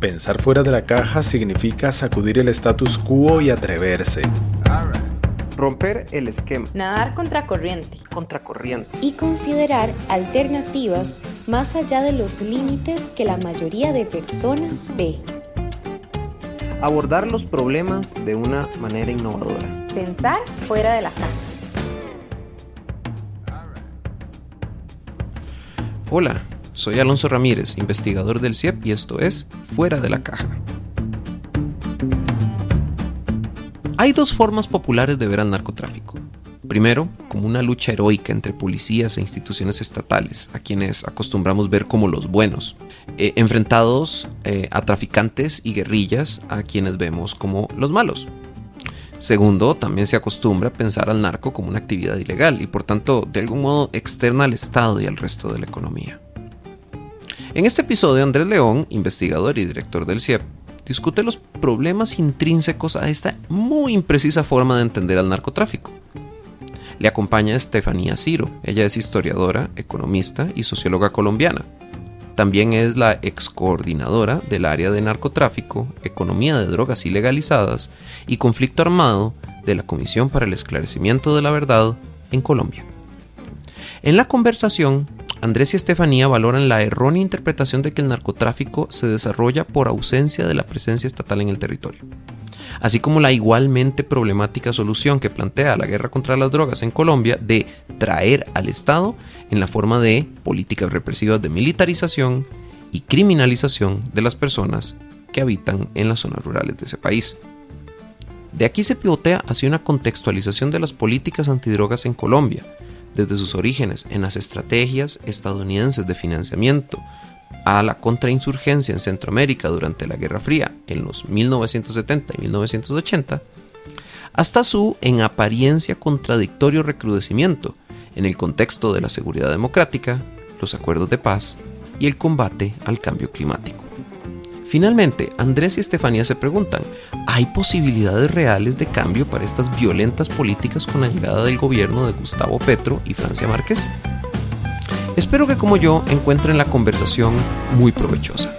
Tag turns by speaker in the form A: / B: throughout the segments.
A: Pensar fuera de la caja significa sacudir el status quo y atreverse.
B: Romper el esquema.
C: Nadar contracorriente.
B: Contracorriente.
D: Y considerar alternativas más allá de los límites que la mayoría de personas ve.
B: Abordar los problemas de una manera innovadora.
C: Pensar fuera de la caja.
E: Hola, soy Alonso Ramírez, investigador del CIEP y esto es Fuera de la Caja. Hay dos formas populares de ver al narcotráfico. Primero, como una lucha heroica entre policías e instituciones estatales, a quienes acostumbramos ver como los buenos, eh, enfrentados eh, a traficantes y guerrillas, a quienes vemos como los malos. Segundo, también se acostumbra a pensar al narco como una actividad ilegal y por tanto de algún modo externa al Estado y al resto de la economía. En este episodio, Andrés León, investigador y director del CIEP, discute los problemas intrínsecos a esta muy imprecisa forma de entender al narcotráfico. Le acompaña Estefanía Ciro, ella es historiadora, economista y socióloga colombiana. También es la ex coordinadora del área de narcotráfico, economía de drogas ilegalizadas y conflicto armado de la Comisión para el Esclarecimiento de la Verdad en Colombia. En la conversación, Andrés y Estefanía valoran la errónea interpretación de que el narcotráfico se desarrolla por ausencia de la presencia estatal en el territorio, así como la igualmente problemática solución que plantea la guerra contra las drogas en Colombia de traer al Estado en la forma de políticas represivas de militarización y criminalización de las personas que habitan en las zonas rurales de ese país. De aquí se pivotea hacia una contextualización de las políticas antidrogas en Colombia, desde sus orígenes en las estrategias estadounidenses de financiamiento a la contrainsurgencia en Centroamérica durante la Guerra Fría en los 1970 y 1980, hasta su en apariencia contradictorio recrudecimiento en el contexto de la seguridad democrática, los acuerdos de paz y el combate al cambio climático. Finalmente, Andrés y Estefanía se preguntan, ¿hay posibilidades reales de cambio para estas violentas políticas con la llegada del gobierno de Gustavo Petro y Francia Márquez? Espero que como yo encuentren la conversación muy provechosa.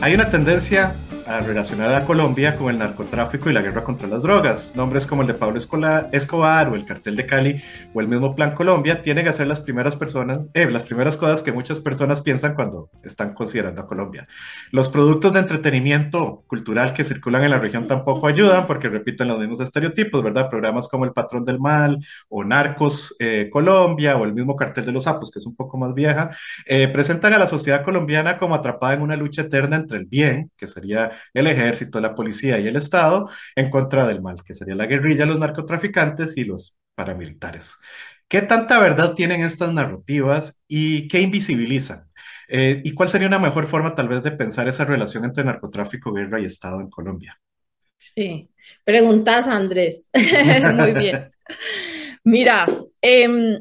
A: Hay una tendencia a relacionar a Colombia con el narcotráfico y la guerra contra las drogas. Nombres como el de Pablo Escobar o el cartel de Cali o el mismo Plan Colombia tienen que ser las primeras personas, eh, las primeras cosas que muchas personas piensan cuando están considerando a Colombia. Los productos de entretenimiento cultural que circulan en la región tampoco ayudan porque repiten los mismos estereotipos, ¿verdad? Programas como El Patrón del Mal o Narcos eh, Colombia o el mismo Cartel de los Sapos, que es un poco más vieja, eh, presentan a la sociedad colombiana como atrapada en una lucha eterna entre el bien, que sería el ejército, la policía y el Estado en contra del mal, que sería la guerrilla, los narcotraficantes y los paramilitares. ¿Qué tanta verdad tienen estas narrativas y qué invisibilizan? Eh, ¿Y cuál sería una mejor forma tal vez de pensar esa relación entre narcotráfico, guerra y Estado en Colombia?
F: Sí, preguntas Andrés. Muy bien. Mira, em,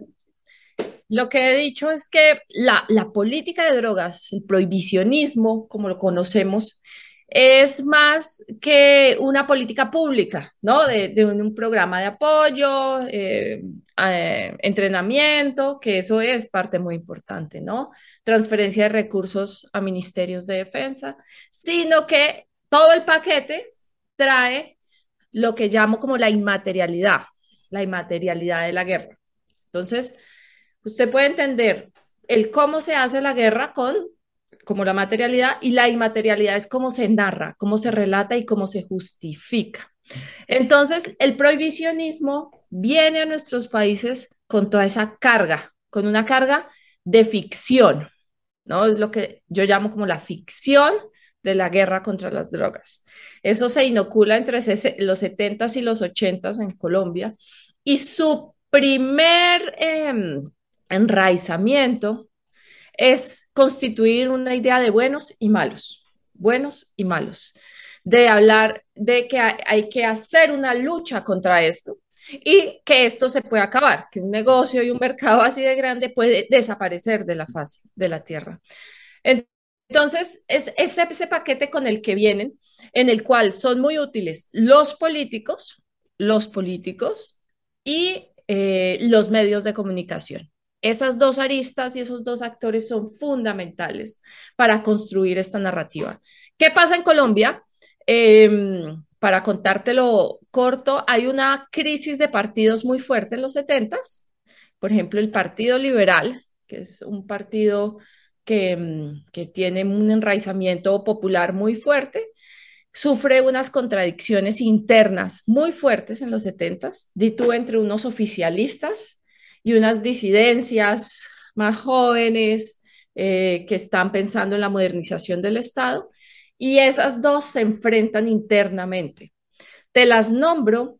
F: lo que he dicho es que la, la política de drogas, el prohibicionismo, como lo conocemos, es más que una política pública, ¿no? De, un, programa de apoyo, eh, entrenamiento, que eso es parte muy importante, ¿no? Transferencia de recursos a ministerios de defensa, sino que todo el paquete trae lo que llamo como la inmaterialidad, la inmaterialidad de la guerra. Entonces, usted puede entender el cómo se hace la guerra con como la materialidad y la inmaterialidad es cómo se narra, cómo se relata y cómo se justifica. Entonces, el prohibicionismo viene a nuestros países con toda esa carga, con una carga de ficción, ¿no? Es lo que yo llamo como la ficción de la guerra contra las drogas. Eso se inocula entre los 70s y los 80s en Colombia y su primer eh, enraizamiento es constituir una idea de buenos y malos, buenos y malos, de hablar de que hay que hacer una lucha contra esto y que esto se puede acabar, que un negocio y un mercado así de grande puede desaparecer de la faz de la tierra. Entonces, es ese, paquete con el que vienen, en el cual son muy útiles los políticos, los políticos y eh, los medios de comunicación. Esas dos aristas y esos dos actores son fundamentales para construir esta narrativa. ¿Qué pasa en Colombia? Em, para contártelo corto, hay una crisis de partidos muy fuerte en los 70 Por ejemplo, el Partido Liberal, que es un partido que, mm, que tiene un enraizamiento popular muy fuerte, sufre unas contradicciones internas muy fuertes en los 70, tú entre unos oficialistas y unas disidencias más jóvenes eh, que están pensando en la modernización del Estado, y esas dos se enfrentan internamente. Te las nombro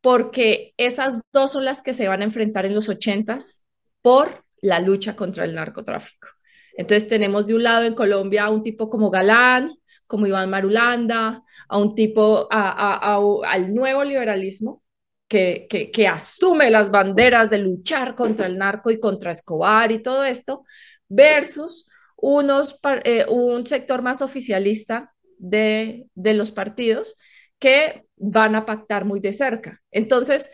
F: porque esas dos son las que se van a enfrentar en los ochentas por la lucha contra el narcotráfico. Entonces tenemos de un lado en Colombia a un tipo como Galán, como Iván Marulanda, a un tipo, al nuevo liberalismo, que, asume las banderas de luchar contra el narco y contra Escobar y todo esto, versus unos, eh, un sector más oficialista de, los partidos que van a pactar muy de cerca. Entonces,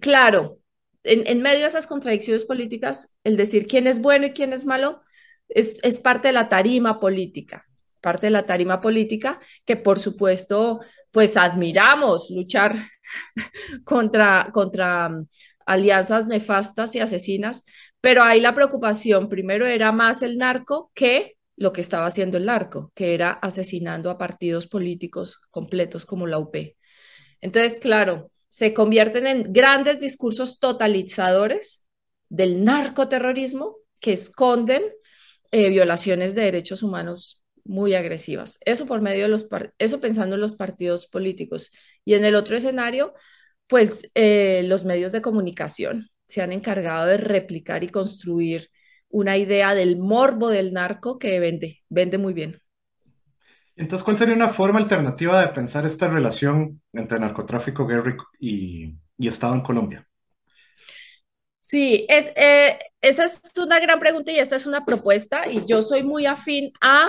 F: claro, en, en, medio de esas contradicciones políticas, el decir quién es bueno y quién es malo es, es parte de la tarima política parte de la tarima política, que por supuesto, pues admiramos luchar contra, contra mm, alianzas nefastas y asesinas, pero ahí la preocupación primero era más el narco que lo que estaba haciendo el narco, que era asesinando a partidos políticos completos como la UP. Entonces, claro, se convierten en grandes discursos totalizadores del narcoterrorismo que esconden eh, violaciones de derechos humanos muy agresivas. Eso por medio de los, eso pensando en los partidos políticos. Y en el otro escenario, pues eh, los medios de comunicación se han encargado de replicar y construir una idea del morbo del narco que vende, vende muy bien.
A: Entonces, ¿cuál sería una forma alternativa de pensar esta relación entre narcotráfico, guerra y, y Estado en Colombia?
F: Sí, es, eh, esa es una gran pregunta y esta es una propuesta y yo soy muy afín a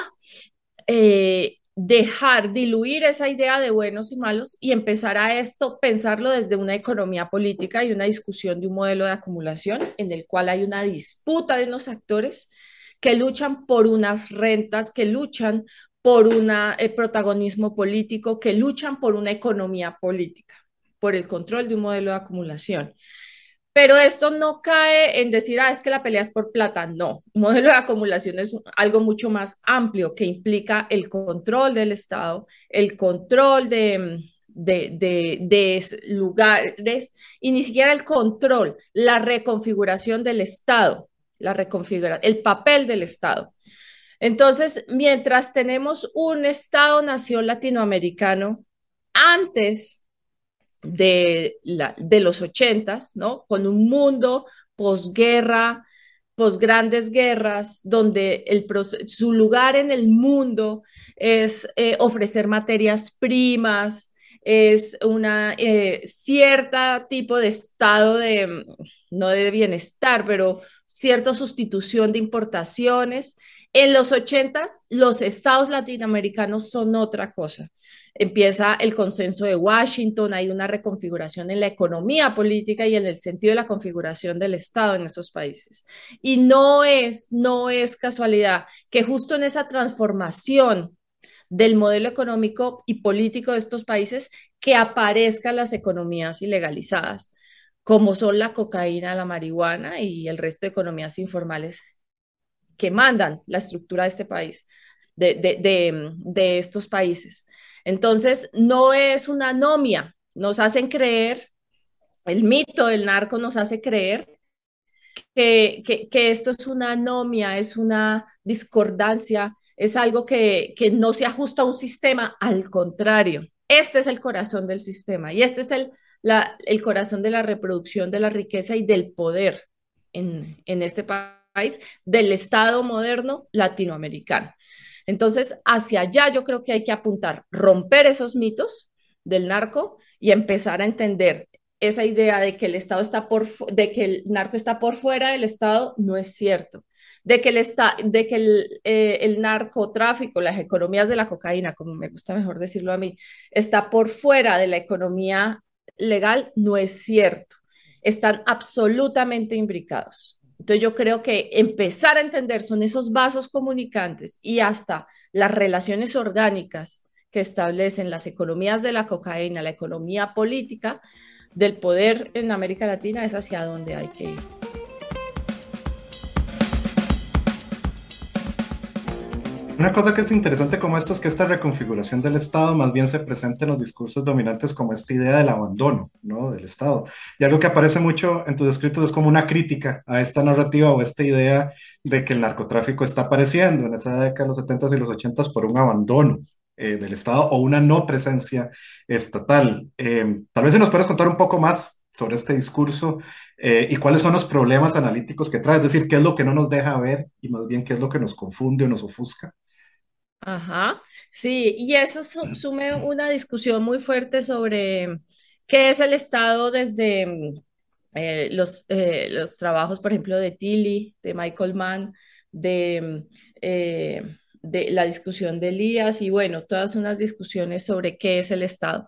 F: eh, dejar diluir esa idea de buenos y malos y empezar a esto, pensarlo desde una economía política y una discusión de un modelo de acumulación en el cual hay una disputa de unos actores que luchan por unas rentas, que luchan por un eh, protagonismo político, que luchan por una economía política, por el control de un modelo de acumulación. Pero esto no cae en decir, ah, es que la pelea es por plata. No, un modelo de acumulación es algo mucho más amplio que implica el control del Estado, el control de, de, de, lugares y ni siquiera el control, la reconfiguración del Estado, la reconfigura, el papel del Estado. Entonces, mientras tenemos un Estado-nación latinoamericano, antes de, la, de los ochentas, ¿no? Con un mundo posguerra, posgrandes guerras, donde el, su lugar en el mundo es eh, ofrecer materias primas, es una eh, cierta tipo de estado de, no de bienestar, pero cierta sustitución de importaciones. En los ochentas, los estados latinoamericanos son otra cosa empieza el consenso de Washington, hay una reconfiguración en la economía política y en el sentido de la configuración del Estado en esos países. Y no es, no es casualidad que justo en esa transformación del modelo económico y político de estos países que aparezcan las economías ilegalizadas, como son la cocaína, la marihuana y el resto de economías informales que mandan la estructura de este país, de, de, de estos países. Entonces, no es una anomia, nos hacen creer, el mito del narco nos hace creer que, esto es una anomia, es una discordancia, es algo que, no se ajusta a un sistema, al contrario, este es el corazón del sistema y este es el, el corazón de la reproducción de la riqueza y del poder en, en este país, del Estado moderno latinoamericano. Entonces, hacia allá yo creo que hay que apuntar, romper esos mitos del narco y empezar a entender esa idea de que el Estado está por, de que el narco está por fuera del Estado, no es cierto. De que el, está, de que el, eh, el narcotráfico, las economías de la cocaína, como me gusta mejor decirlo a mí, está por fuera de la economía legal, no es cierto. están absolutamente imbricados. Entonces yo creo que empezar a entender son esos vasos comunicantes y hasta las relaciones orgánicas que establecen las economías de la cocaína, la economía política del poder en América Latina es hacia donde hay que ir.
A: Una cosa que es interesante como esto es que esta reconfiguración del Estado más bien se presenta en los discursos dominantes como esta idea del abandono ¿no? del Estado. Y algo que aparece mucho en tus escritos es como una crítica a esta narrativa o esta idea de que el narcotráfico está apareciendo en esa década de los 70s y los 80s por un abandono eh, del Estado o una no presencia estatal. Eh, tal vez si nos puedes contar un poco más sobre este discurso eh, y cuáles son los problemas analíticos que trae, es decir, qué es lo que no nos deja ver y más bien qué es lo que nos confunde o nos ofusca.
F: Ajá, sí, y eso sume una discusión muy fuerte sobre qué es el Estado desde mm, eh, los, eh, los trabajos, por ejemplo, de Tilly, de Michael Mann, de, mm, eh, de la discusión de Elías y bueno, todas unas discusiones sobre qué es el Estado.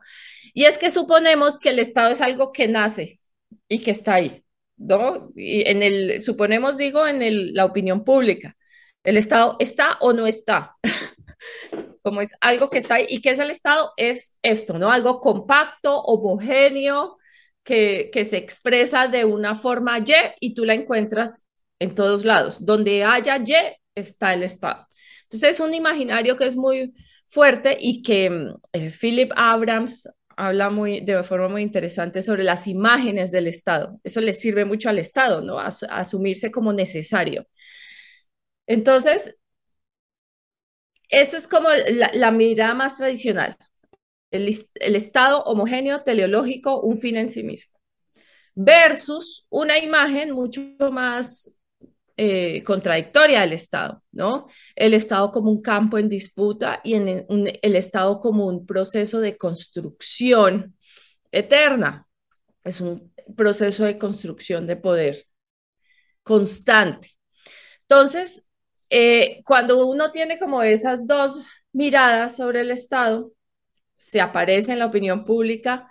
F: Y es que suponemos que el Estado es algo que nace y que está ahí, ¿no? Y en el, suponemos, digo, en el, la opinión pública. ¿El Estado está o no está? como es algo que está ahí. ¿Y qué es el Estado? Es esto, ¿no? Algo compacto, homogéneo, que, que se expresa de una forma Y y tú la encuentras en todos lados. Donde haya Y, está el Estado. Entonces es un imaginario que es muy fuerte y que eh, Philip Abrams habla muy, de forma muy interesante sobre las imágenes del Estado. Eso le sirve mucho al Estado, ¿no? asumirse como necesario. Entonces, esa es como la, mirada más tradicional. El, Estado homogéneo, teleológico, un fin en sí mismo. Versus una imagen mucho más eh, contradictoria del Estado, ¿no? El Estado como un campo en disputa y en el Estado como un proceso de construcción eterna. Es un proceso de construcción de poder constante. Entonces, eh, cuando uno tiene como esas dos miradas sobre el Estado, se aparece en la opinión pública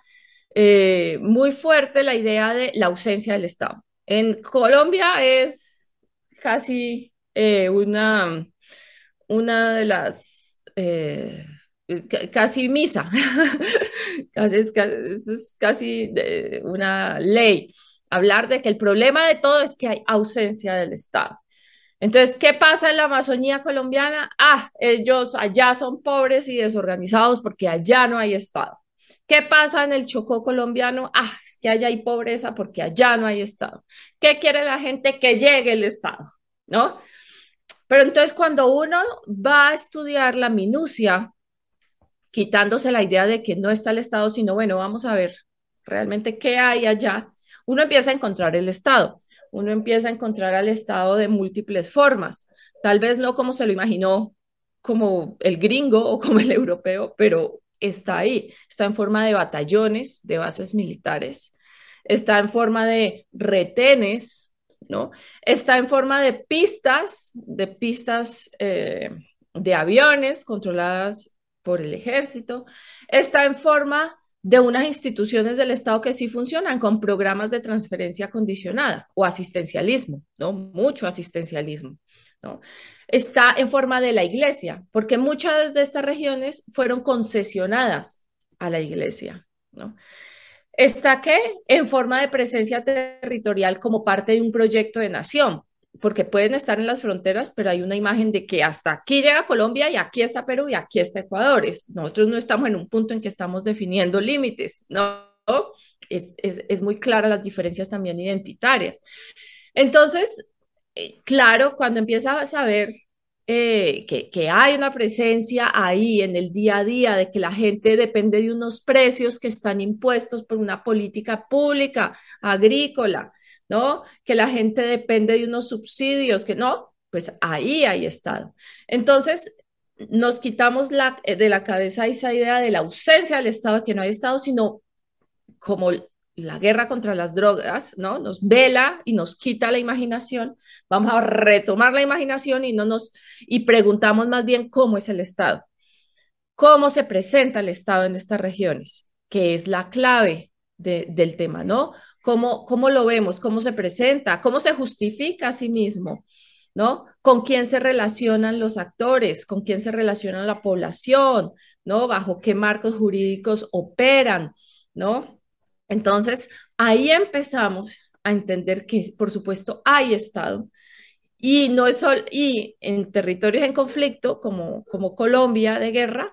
F: eh, muy fuerte la idea de la ausencia del Estado. En Colombia es casi eh, una, una de las, casi misa, casi, es, es casi una ley, hablar de que el problema de todo es que hay ausencia del Estado. Entonces, ¿qué pasa en la Amazonía colombiana? Ah, ellos allá son pobres y desorganizados porque allá no hay Estado. ¿Qué pasa en el Chocó colombiano? Ah, es que allá hay pobreza porque allá no hay Estado. ¿Qué quiere la gente? Que llegue el Estado, ¿no? Pero entonces cuando uno va a estudiar la minucia, quitándose la idea de que no está el Estado, sino bueno, vamos a ver realmente qué hay allá, uno empieza a encontrar el Estado uno empieza a encontrar al Estado de múltiples formas, tal vez no como se lo imaginó como el gringo o como el europeo, pero está ahí, está en forma de batallones, de bases militares, está en forma de retenes, ¿no? Está en forma de pistas, de pistas eh, de aviones controladas por el ejército, está en forma de unas instituciones del Estado que sí funcionan con programas de transferencia condicionada o asistencialismo, ¿no? Mucho asistencialismo, ¿no? Está en forma de la iglesia, porque muchas de estas regiones fueron concesionadas a la iglesia, ¿no? Está que en forma de presencia territorial como parte de un proyecto de nación, porque pueden estar en las fronteras, pero hay una imagen de que hasta aquí llega Colombia y aquí está Perú y aquí está Ecuador. nosotros no estamos en un punto en que estamos definiendo límites, ¿no? Es, es, es muy clara las diferencias también identitarias. Entonces, eh, claro, cuando empiezas a saber eh, que, que, hay una presencia ahí en el día a día, de que la gente depende de unos precios que están impuestos por una política pública agrícola, ¿no? Que la gente depende de unos subsidios, que no, pues ahí hay Estado. Entonces, nos quitamos la, eh, de la cabeza esa idea de la ausencia del Estado, que no hay Estado, sino como la guerra contra las drogas, ¿no? Nos vela y nos quita la imaginación. Vamos a retomar la imaginación y no nos y preguntamos más bien cómo es el Estado. ¿Cómo se presenta el Estado en estas regiones? Que es la clave del tema, ¿no? ¿Cómo, cómo lo vemos? ¿Cómo se presenta? ¿Cómo se justifica a sí mismo? ¿no? ¿Con quién se relacionan los actores? ¿Con quién se relaciona la población? ¿No? ¿Bajo qué marcos jurídicos operan? ¿No? Entonces, ahí empezamos a entender que, por supuesto, hay Estado. Y no es solo, y en territorios en conflicto, como, como Colombia de guerra,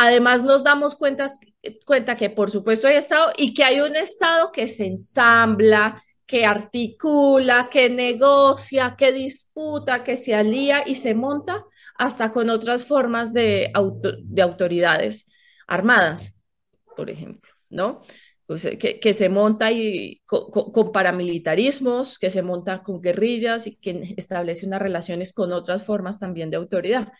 F: además nos damos cuenta, que, por supuesto, hay Estado y que hay un Estado que se ensambla, que articula, que negocia, que disputa, que se alía y se monta hasta con otras formas de, de autoridades armadas, por ejemplo, ¿no? Que, se monta con, con, paramilitarismos, que se monta con guerrillas y que establece unas relaciones con otras formas también de autoridad.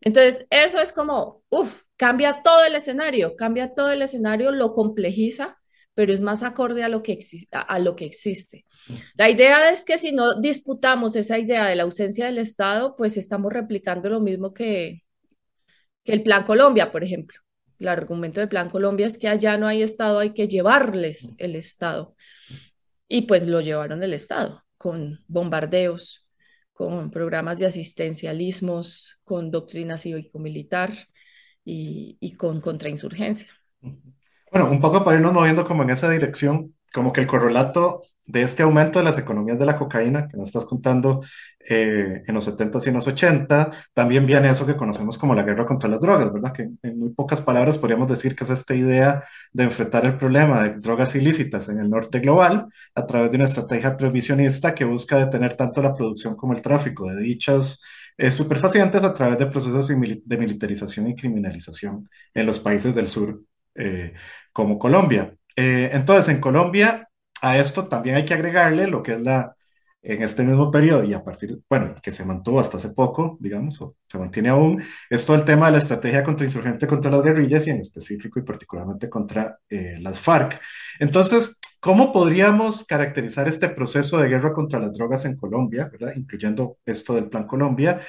F: Entonces, eso es como, uff, cambia todo el escenario, cambia todo el escenario, lo complejiza pero es más acorde a lo que, a lo que existe. La idea es que si no disputamos esa idea de la ausencia del Estado, pues estamos replicando lo mismo que, que el Plan Colombia, por ejemplo. El argumento del Plan Colombia es que allá no hay Estado, hay que llevarles el Estado. Y pues lo llevaron el Estado, con bombardeos, con programas de asistencialismos, con doctrina cívico-militar y, y con contrainsurgencia.
A: Bueno, un poco para irnos moviendo como en esa dirección, como que el correlato de este aumento de las economías de la cocaína que nos estás contando eh, en los 70s y en los 80, también viene eso que conocemos como la guerra contra las drogas, ¿verdad? Que en muy pocas palabras podríamos decir que es esta idea de enfrentar el problema de drogas ilícitas en el norte global a través de una estrategia prohibicionista que busca detener tanto la producción como el tráfico de dichas superfacientes a través de procesos de militarización y criminalización en los países del sur eh, como Colombia. Eh, entonces, en Colombia, a esto también hay que agregarle lo que es la, en este mismo periodo y a partir, bueno, que se mantuvo hasta hace poco, digamos, o se mantiene aún, es todo el tema de la estrategia contrainsurgente contra las guerrillas y en específico y particularmente contra eh, las FARC. Entonces, ¿cómo podríamos caracterizar este proceso de guerra contra las drogas en Colombia, ¿verdad? incluyendo esto del Plan Colombia?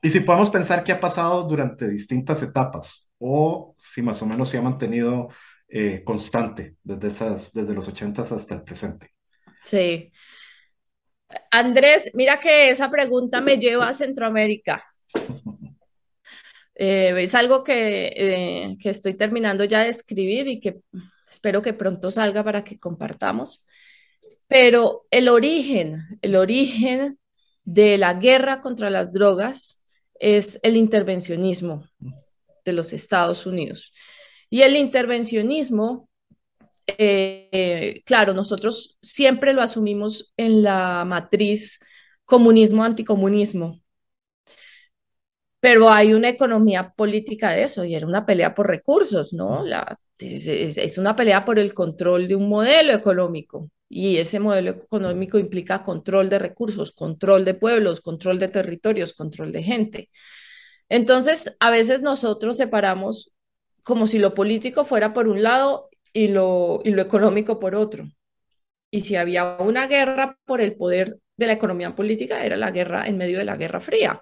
A: y si podemos pensar qué ha pasado durante distintas etapas o si más o menos se ha mantenido eh, constante desde, esas, desde los 80 hasta el presente.
F: Sí. Andrés, mira que esa pregunta me lleva a Centroamérica. Eh, es algo que, eh, que estoy terminando ya de escribir y que espero que pronto salga para que compartamos. Pero el origen, el origen de la guerra contra las drogas es el intervencionismo de los Estados Unidos. Y el intervencionismo, eh, claro, nosotros siempre lo asumimos en la matriz comunismo-anticomunismo, pero hay una economía política de eso y era una pelea por recursos, ¿no? La, es, es, una pelea por el control de un modelo económico y ese modelo económico implica control de recursos, control de pueblos, control de territorios, control de gente. Entonces, a veces nosotros separamos como si lo político fuera por un lado y lo, y lo económico por otro. Y si había una guerra por el poder de la economía política, era la guerra en medio de la Guerra Fría.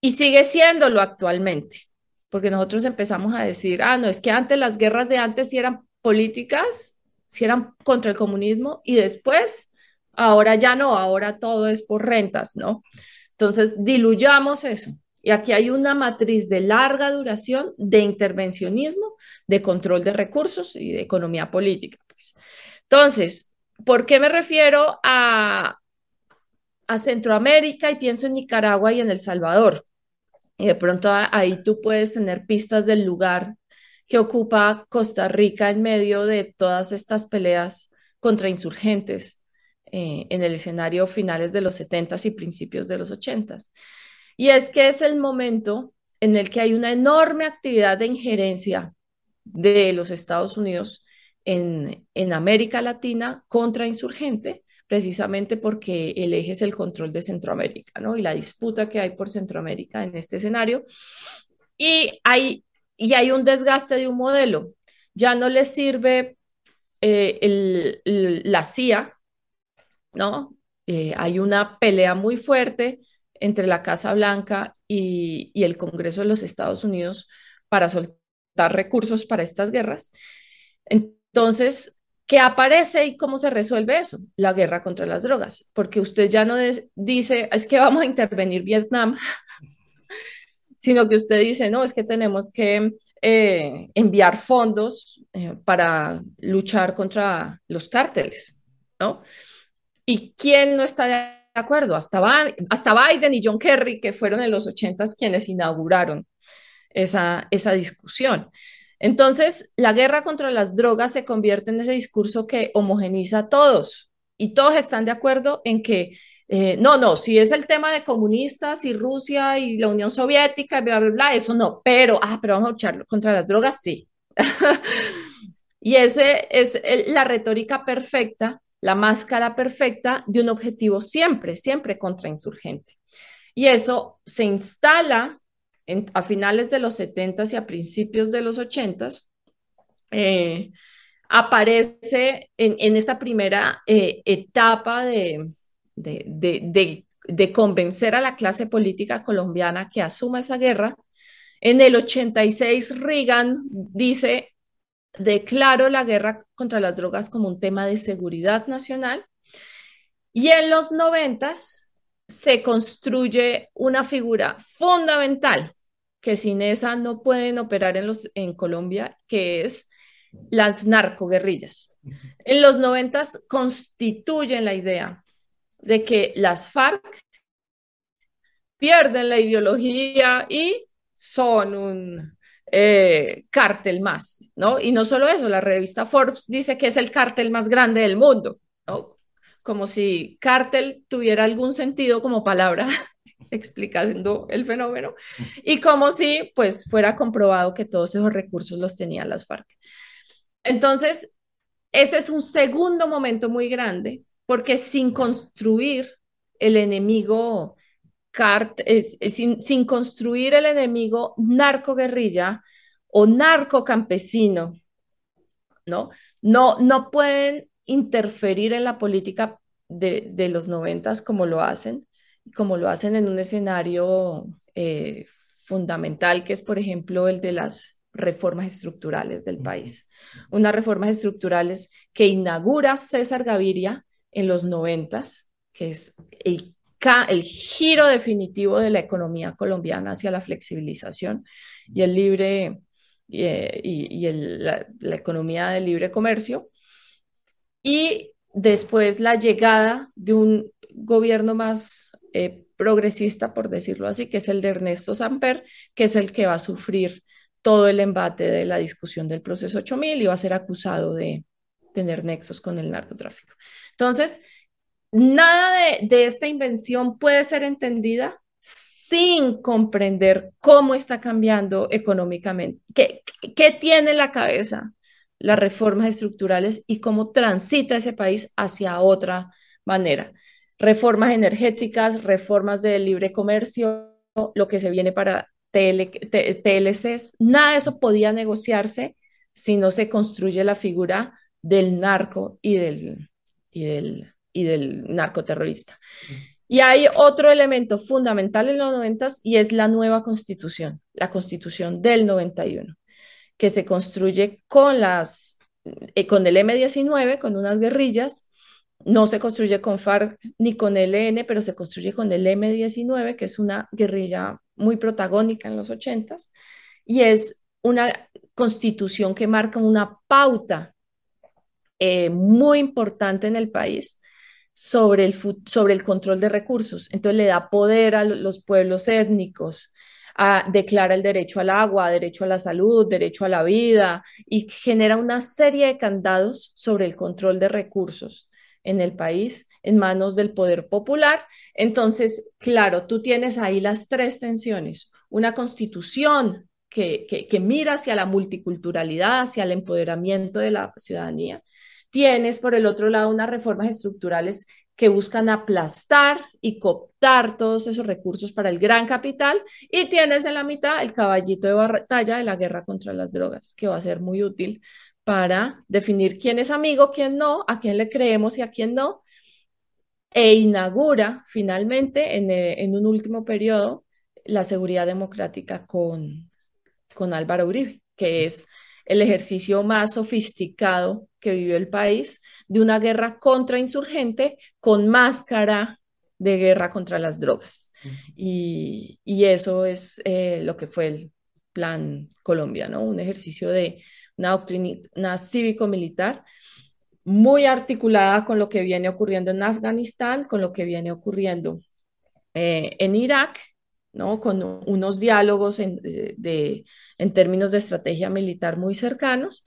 F: Y sigue siéndolo actualmente, porque nosotros empezamos a decir, ah, no, es que antes las guerras de antes sí eran políticas, sí eran contra el comunismo, y después, ahora ya no, ahora todo es por rentas, ¿no? Entonces, diluyamos eso. Y aquí hay una matriz de larga duración de intervencionismo, de control de recursos y de economía política. Pues. Entonces, ¿por qué me refiero a, a Centroamérica y pienso en Nicaragua y en El Salvador? Y de pronto ahí tú puedes tener pistas del lugar que ocupa Costa Rica en medio de todas estas peleas contra insurgentes eh, en el escenario finales de los 70s y principios de los 80s. Y es que es el momento en el que hay una enorme actividad de injerencia de los Estados Unidos en, en América Latina contra insurgente, precisamente porque el eje es el control de Centroamérica, ¿no? Y la disputa que hay por Centroamérica en este escenario. Y hay, y hay un desgaste de un modelo. Ya no les sirve eh, la CIA, ¿no? Eh, hay una pelea muy fuerte entre la Casa Blanca y, el Congreso de los Estados Unidos para soltar recursos para estas guerras. Entonces, ¿Qué aparece y cómo se resuelve eso? La guerra contra las drogas, porque usted ya no dice, es que vamos a intervenir Vietnam, sino que usted dice, no, es que tenemos que eh, enviar fondos eh, para luchar contra los cárteles, ¿no? ¿Y quién no está de acuerdo? Hasta, hasta Biden y John Kerry, que fueron en los ochentas quienes inauguraron esa, esa discusión. Entonces, la guerra contra las drogas se convierte en ese discurso que homogeniza a todos y todos están de acuerdo en que eh, no, no, si es el tema de comunistas y Rusia y la Unión Soviética, bla, bla, bla, eso no, pero, ah, pero vamos a luchar contra las drogas, sí. y ese es la retórica perfecta, la máscara perfecta de un objetivo siempre, siempre contrainsurgente. Y eso se instala a finales de los 70 y a principios de los 80 eh, aparece en, esta primera eh, etapa de, de, convencer a la clase política colombiana que asuma esa guerra. En el 86, Reagan dice, declaro la guerra contra las drogas como un tema de seguridad nacional. Y en los 90 se construye una figura fundamental que sin esa no pueden operar en, los, en Colombia, que es las narcoguerrillas. En los noventas constituyen la idea de que las FARC pierden la ideología y son un eh, cártel más, ¿no? Y no solo eso, la revista Forbes dice que es el cártel más grande del mundo, ¿no? Como si cártel tuviera algún sentido como palabra explicando el fenómeno y como si pues fuera comprobado que todos esos recursos los tenían las FARC. Entonces, ese es un segundo momento muy grande porque sin construir el enemigo sin, sin, construir el enemigo narco-guerrilla o narco-campesino, ¿no? ¿no? No pueden interferir en la política de, de los noventas como lo hacen, como lo hacen en un escenario eh, fundamental, que es, por ejemplo, el de las reformas estructurales del país. Unas reformas estructurales que inaugura César Gaviria en los noventas, que es el, el giro definitivo de la economía colombiana hacia la flexibilización y el libre eh, y, la, la, economía del libre comercio. Y después la llegada de un gobierno más eh, progresista, por decirlo así, que es el de Ernesto Samper, que es el que va a sufrir todo el embate de la discusión del proceso 8000 y va a ser acusado de tener nexos con el narcotráfico. Entonces, nada de, esta invención puede ser entendida sin comprender cómo está cambiando económicamente, qué, qué tiene en la cabeza las reformas estructurales y cómo transita ese país hacia otra manera reformas energéticas, reformas del libre comercio, lo que se viene para TLCs, nada de eso podía negociarse si no se construye la figura del narco y del, y del, y del narcoterrorista. Y hay otro elemento fundamental en los 90 y es la nueva constitución, la constitución del 91, que se construye con, las, eh, con el M19, con unas guerrillas, no se construye con FARC ni con el ELN, pero se construye con el M19, que es una guerrilla muy protagónica en los 80 y es una constitución que marca una pauta eh, muy importante en el país sobre el, sobre el control de recursos. Entonces le da poder a los pueblos étnicos, declara el derecho al agua, derecho a la salud, derecho a la vida y genera una serie de candados sobre el control de recursos en el país en manos del poder popular. Entonces, claro, tú tienes ahí las tres tensiones, una constitución que, que, mira hacia la multiculturalidad, hacia el empoderamiento de la ciudadanía. Tienes, por el otro lado, unas reformas estructurales que buscan aplastar y cooptar todos esos recursos para el gran capital y tienes en la mitad el caballito de batalla de la guerra contra las drogas, que va a ser muy útil para definir quién es amigo, quién no, a quién le creemos y a quién no, e inaugura finalmente en, eh, en un último periodo la seguridad democrática con, con Álvaro Uribe, que es el ejercicio más sofisticado que vivió el país de una guerra contra insurgente con máscara de guerra contra las drogas. Y, eso es eh, lo que fue el Plan Colombia, ¿no? Un ejercicio de una doctrina cívico-militar muy articulada con lo que viene ocurriendo en Afganistán, con lo que viene ocurriendo eh, en Irak, ¿no? con unos diálogos en, de, en, términos de estrategia militar muy cercanos,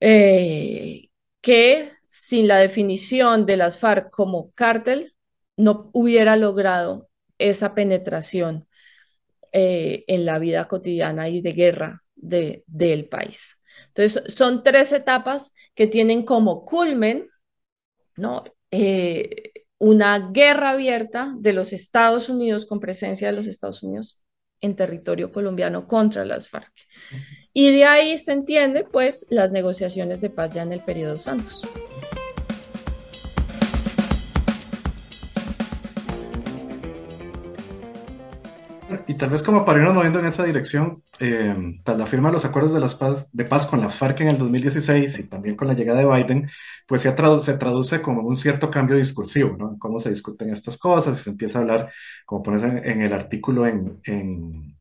F: eh, que sin la definición de las FARC como cártel no hubiera logrado esa penetración eh, en la vida cotidiana y de guerra de, del país. Entonces, son tres etapas que tienen como culmen, ¿no? Eh, una guerra abierta de los Estados Unidos con presencia de los Estados Unidos en territorio colombiano contra las FARC. Y de ahí se entiende, pues, las negociaciones de paz ya en el periodo Santos.
A: Y tal vez como para irnos moviendo en esa dirección, eh, tras la firma de los acuerdos de, las paz, de paz con la FARC en el 2016 y también con la llegada de Biden, pues se, se traduce como un cierto cambio discursivo, ¿no? En cómo se discuten estas cosas y se empieza a hablar, como pones en, el artículo en, en,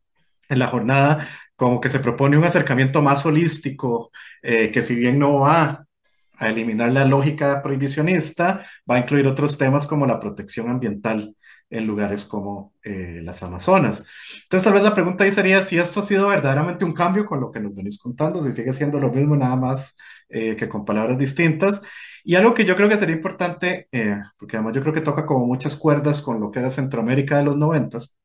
A: en, la jornada, como que se propone un acercamiento más holístico, eh, que si bien no va a eliminar la lógica prohibicionista, va a incluir otros temas como la protección ambiental en lugares como eh, las Amazonas. Entonces, tal vez la pregunta ahí sería si esto ha sido verdaderamente un cambio con lo que nos venís contando, si sigue siendo lo mismo, nada más eh, que con palabras distintas. Y algo que yo creo que sería importante, eh, porque además yo creo que toca como muchas cuerdas con lo que era Centroamérica de los noventas,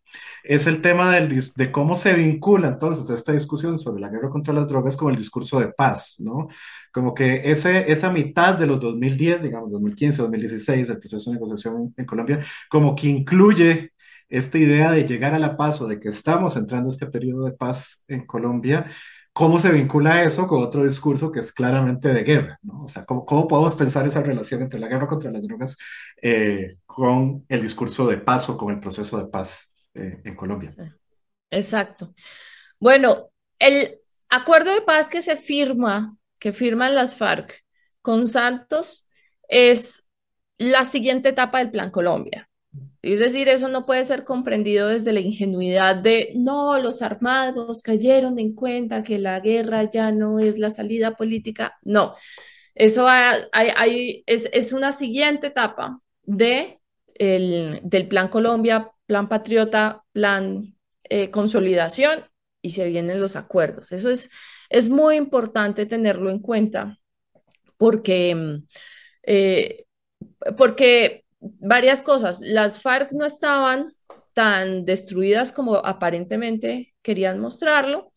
A: es el tema del, de cómo se vincula entonces esta discusión sobre la guerra contra las drogas con el discurso de paz, ¿no? Como que ese, esa mitad de los 2010, digamos, 2015, 2016, el proceso de negociación en Colombia, como que incluye esta idea de llegar a la paz o de que estamos entrando a este periodo de paz en Colombia, ¿cómo se vincula eso con otro discurso que es claramente de guerra? ¿no? O sea, ¿cómo, ¿cómo, podemos pensar esa relación entre la guerra contra las drogas eh, con el discurso de paz o con el proceso de paz eh, en Colombia.
F: Exacto. Bueno, el acuerdo de paz que se firma, que firman las FARC con Santos, es la siguiente etapa del Plan Colombia. Es decir, eso no puede ser comprendido desde la ingenuidad de, no, los armados cayeron en cuenta que la guerra ya no es la salida política. No, eso hay, es, es, una siguiente etapa de el, del Plan Colombia plan patriota, plan eh, consolidación y se vienen los acuerdos. Eso es, es muy importante tenerlo en cuenta porque, mm, eh, porque varias cosas, las FARC no estaban tan destruidas como aparentemente querían mostrarlo.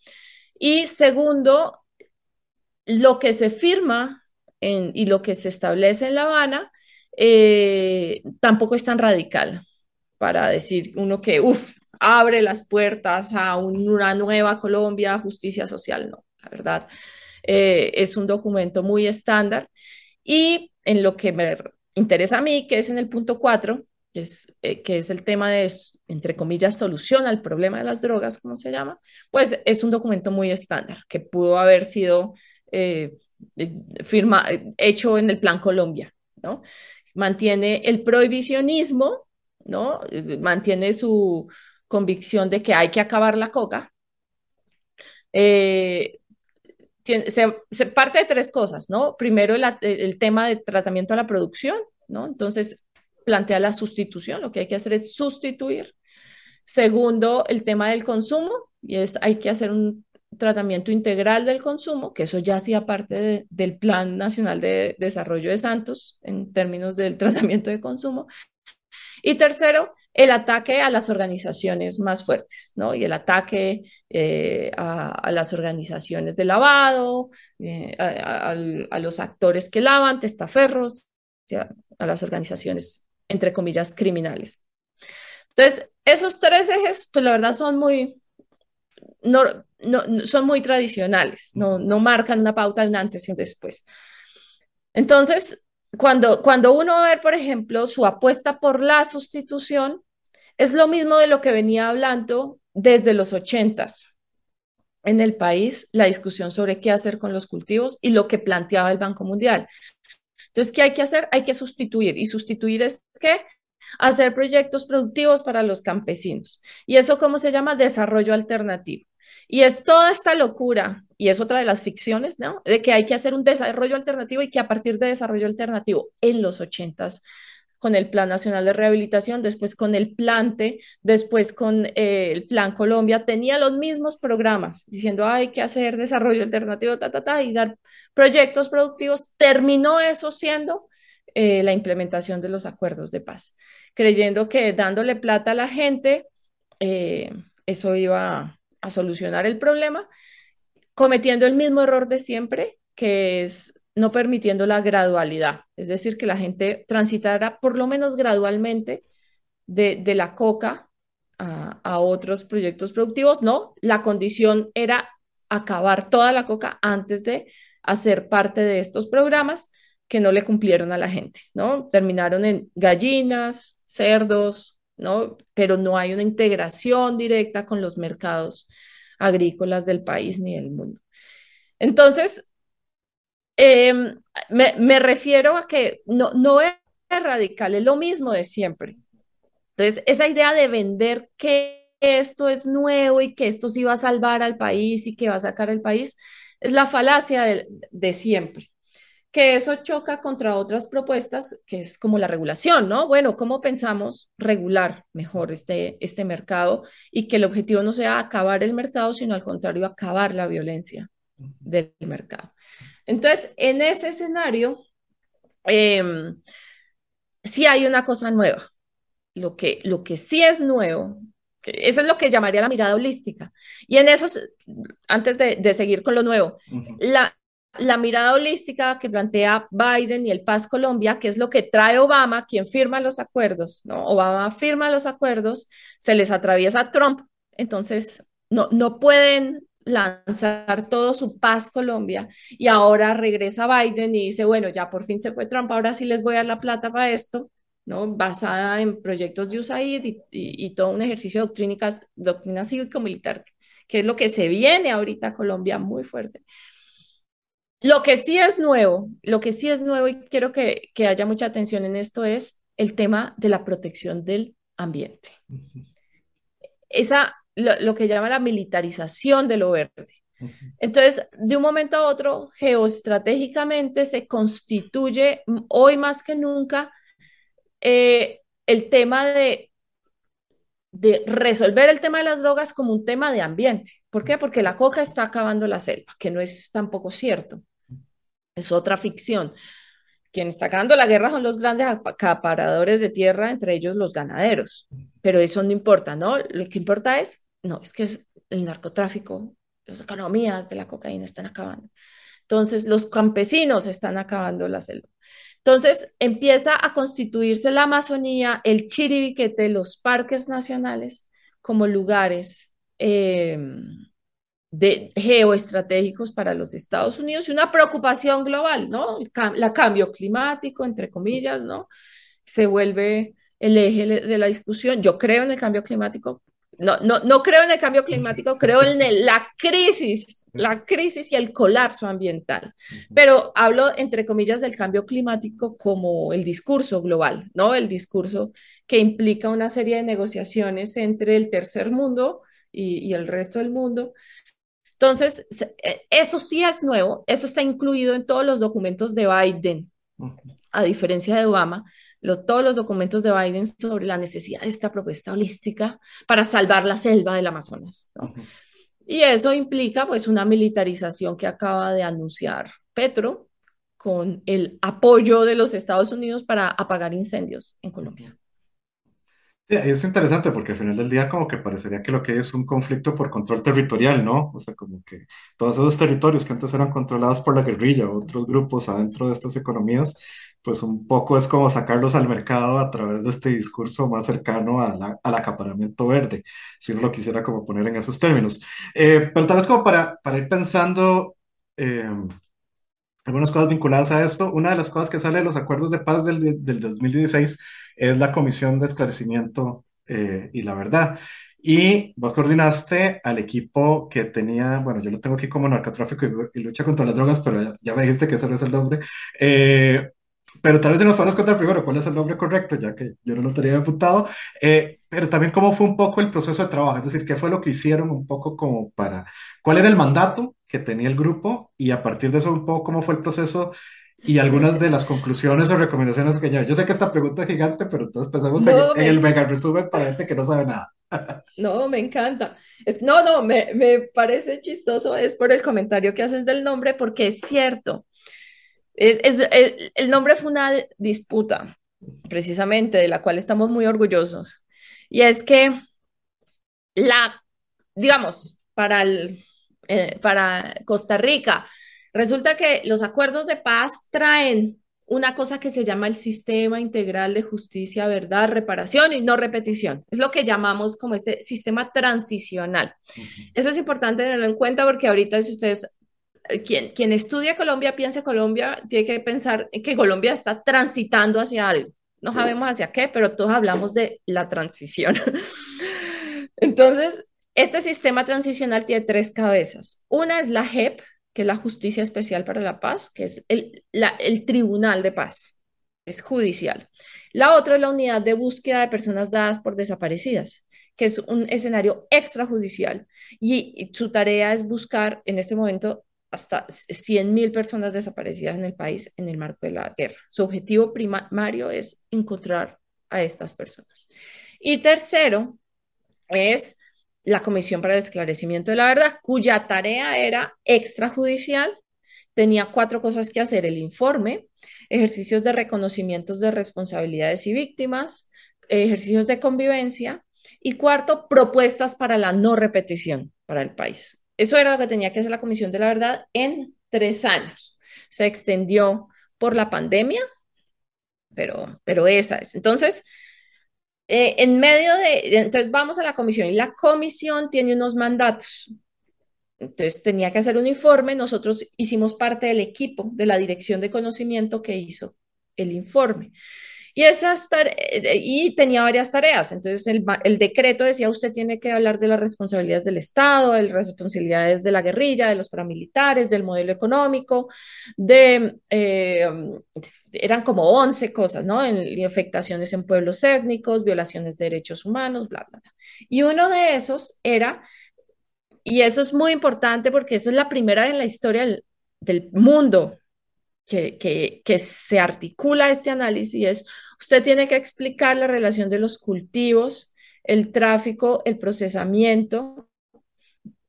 F: Y segundo, lo que se firma y lo que se establece en La Habana eh, tampoco es tan radical para decir uno que, uff, abre las puertas a una nueva Colombia, justicia social, no, la verdad. Eh, es un documento muy estándar y en lo que me interesa a mí, que es en el punto 4, que es, eh, que es el tema de, entre comillas, solución al problema de las drogas, como se llama, pues es un documento muy estándar que pudo haber sido eh, firma, hecho en el Plan Colombia, ¿no? Mantiene el prohibicionismo ¿no? Mantiene su convicción de que hay que acabar la coca. Eh, se, parte de tres cosas, ¿no? Primero, el, tema de tratamiento a la producción, ¿no? Entonces, plantea la sustitución, lo que hay que hacer es sustituir. Segundo, el tema del consumo, y es hay que hacer un tratamiento integral del consumo, que eso ya hacía parte del Plan Nacional de Desarrollo de Santos en términos del tratamiento de consumo. Y tercero, el ataque a las organizaciones más fuertes, ¿no? Y el ataque eh, a, las organizaciones de lavado, eh, a, los actores que lavan, testaferros, a las organizaciones, entre comillas, criminales. Entonces, esos tres ejes, pues la verdad son muy, no, son muy tradicionales, no, no marcan una pauta de un antes y un después. Entonces, cuando, cuando uno ver, por ejemplo, su apuesta por la sustitución, es lo mismo de lo que venía hablando desde los ochentas. en el país la discusión sobre qué hacer con los cultivos y lo que planteaba el Banco Mundial. Entonces, ¿qué hay que hacer? Hay que sustituir. Y sustituir es que hacer proyectos productivos para los campesinos. ¿Y eso cómo se llama? Desarrollo alternativo. Y es toda esta locura, y es otra de las ficciones, ¿no? De que hay que hacer un desarrollo alternativo y que a partir de desarrollo alternativo en los ochentas con el Plan Nacional de Rehabilitación, después con el Plante, después con eh, el Plan Colombia, tenía los mismos programas diciendo hay que hacer desarrollo alternativo, ta, ta, ta, y dar proyectos productivos. Terminó eso siendo eh, la implementación de los acuerdos de paz, creyendo que dándole plata a la gente, eh, eso iba a solucionar el problema, cometiendo el mismo error de siempre, que es no permitiendo la gradualidad, es decir, que la gente transitara por lo menos gradualmente de, la coca a, otros proyectos productivos. No, la condición era acabar toda la coca antes de hacer parte de estos programas que no le cumplieron a la gente, ¿no? Terminaron en gallinas, cerdos, ¿no? Pero no hay una integración directa con los mercados agrícolas del país ni del mundo. Entonces, Em, me, refiero a que no, no es radical, es lo mismo de siempre. Entonces, esa idea de vender que esto es nuevo y que esto sí va a salvar al país y que va a sacar el país, es la falacia de siempre. Que eso choca contra otras propuestas, que es como la regulación, ¿no? Bueno, ¿cómo pensamos regular mejor este, este mercado y que el objetivo no sea acabar el mercado, sino al contrario, acabar la violencia del mercado? Entonces, en ese escenario, eh, sí hay una cosa nueva. Lo que, lo que sí es nuevo, eso es lo que llamaría la mirada holística. Y en eso, antes de, seguir con lo nuevo, la, la mirada holística que plantea Biden y el Paz Colombia, que es lo que trae Obama, quien firma los acuerdos, ¿no? Obama firma los acuerdos, se les atraviesa Trump, entonces no, no pueden lanzar todo su paz Colombia y ahora regresa Biden y dice, bueno, ya por fin se fue Trump, ahora sí les voy a dar la plata para esto, ¿no? Basada en proyectos de USAID y, todo un ejercicio de doctrina cívico-militar, que es lo que se viene ahorita a Colombia muy fuerte. Lo que sí es nuevo, lo que sí es nuevo y quiero que, que haya mucha atención en esto es el tema de la protección del ambiente. Esa lo, que llama la militarización de lo verde. Entonces, de un momento a otro, geoestratégicamente se constituye hoy más que nunca eh, el tema de, de resolver el tema de las drogas como un tema de ambiente. ¿Por qué? Porque la coca está acabando la selva, que no es tampoco cierto. Es otra ficción. Quien está acabando la guerra son los grandes acaparadores de tierra, entre ellos los ganaderos. Pero eso no importa, ¿no? Lo que importa es no, es que es el narcotráfico, las economías de la cocaína están acabando. Entonces, los campesinos están acabando la selva. Entonces, empieza a constituirse la Amazonía, el Chiribiquete, los parques nacionales como lugares em, de, geoestratégicos para los Estados Unidos y una preocupación global, ¿no? El la cambio climático, entre comillas, ¿no? Se vuelve el eje de la discusión. Yo creo en el cambio climático, no, no, no creo en el cambio climático, creo en la crisis, la crisis y el colapso ambiental. Pero hablo, entre comillas, del cambio climático como el discurso global, ¿no? El discurso que implica una serie de negociaciones entre el tercer mundo y, y el resto del mundo. Entonces, eh, eso sí es nuevo, eso está incluido en todos los documentos de Biden, a diferencia de Obama, todos los documentos de Biden sobre la necesidad de esta propuesta holística para salvar la selva del Amazonas. Y eso implica pues una militarización que acaba de anunciar Petro con el apoyo de los Estados Unidos para apagar incendios en Colombia.
A: Es interesante porque al final del día como que parecería que lo que es un conflicto por control territorial, ¿no? O sea, como que todos esos territorios que antes eran controlados por la guerrilla o otros grupos adentro de estas economías, pues un poco es como sacarlos al mercado a través de este discurso más cercano al acaparamiento verde, si uno lo quisiera como poner en esos términos. Eh, pero tal vez como para, para ir pensando... Eh, algunas cosas vinculadas a esto. Una de las cosas que sale de los acuerdos de paz del, del 2016 es la Comisión de Esclarecimiento eh, y la Verdad. Y vos coordinaste al equipo que tenía, bueno, yo lo tengo aquí como narcotráfico y, y lucha contra las drogas, pero ya, ya, me dijiste que ese no es el nombre. Eh, pero tal vez nos podemos contar primero cuál es el nombre correcto, ya que yo no lo tenía apuntado, eh, pero también cómo fue un poco el proceso de trabajo, es decir, qué fue lo que hicieron un poco como para, cuál era el mandato que tenía el grupo y a partir de eso un poco cómo fue el proceso y algunas de las conclusiones o recomendaciones que ya. Yo sé que esta pregunta es gigante, pero entonces pensemos no, en, me... en, el mega resumen para gente que no sabe nada.
F: No, me encanta. No, no, me, me, parece chistoso, es por el comentario que haces del nombre, porque es cierto. Es, es, el, el nombre fue una disputa, precisamente, de la cual estamos muy orgullosos. Y es que la, digamos, para, el, eh, para Costa Rica, resulta que los acuerdos de paz traen una cosa que se llama el sistema integral de justicia, verdad, reparación y no repetición. Es lo que llamamos como este sistema transicional. Uh -huh. Eso es importante tenerlo en cuenta porque ahorita si ustedes, quien, quien estudia Colombia, piensa Colombia, tiene que pensar que Colombia está transitando hacia algo. No sabemos hacia qué, pero todos hablamos de la transición. Entonces, este sistema transicional tiene tres cabezas. Una es la JEP, que es la Justicia Especial para la Paz, que es el, Tribunal de Paz, es judicial. La otra es la Unidad de Búsqueda de Personas Dadas por Desaparecidas, que es un escenario extrajudicial y, su tarea es buscar en este momento hasta 100 mil personas desaparecidas en el país en el marco de la guerra. Su objetivo primario es encontrar a estas personas. Y tercero es la Comisión para el Esclarecimiento de la Verdad, cuya tarea era extrajudicial. Tenía cuatro cosas que hacer, el informe, ejercicios de reconocimientos de responsabilidades y víctimas, ejercicios de convivencia y cuarto, propuestas para la no repetición para el país. Eso era lo que tenía que hacer la Comisión de la Verdad en tres años. Se extendió por la pandemia, pero, pero esa es. Entonces, eh, en medio de, entonces vamos a la comisión y la comisión tiene unos mandatos. Entonces tenía que hacer un informe, nosotros hicimos parte del equipo de la dirección de conocimiento que hizo el informe. Y, esas y tenía varias tareas. Entonces, el, el, decreto decía, usted tiene que hablar de las responsabilidades del Estado, de las responsabilidades de la guerrilla, de los paramilitares, del modelo económico, de, eh, eran como 11 cosas, ¿no? En, afectaciones en pueblos étnicos, violaciones de derechos humanos, bla, bla, bla. Y uno de esos era, y eso es muy importante porque esa es la primera en la historia del mundo que, que, que, se articula este análisis es, usted tiene que explicar la relación de los cultivos, el tráfico, el procesamiento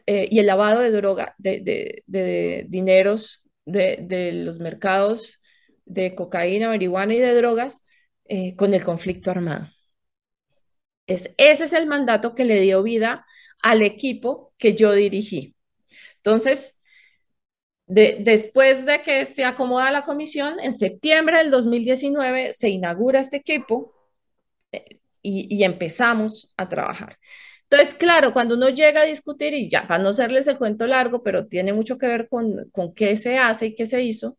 F: eh, y el lavado de droga, de, de, de dineros de, de, los mercados de cocaína, marihuana y de drogas eh, con el conflicto armado. Es, ese es el mandato que le dio vida al equipo que yo dirigí. Entonces, de, después de que se acomoda la comisión, en septiembre del 2019 se inaugura este equipo eh, y, y, empezamos a trabajar. Entonces, claro, cuando uno llega a discutir, y ya, para no hacerles el cuento largo, pero tiene mucho que ver con, con qué se hace y qué se hizo,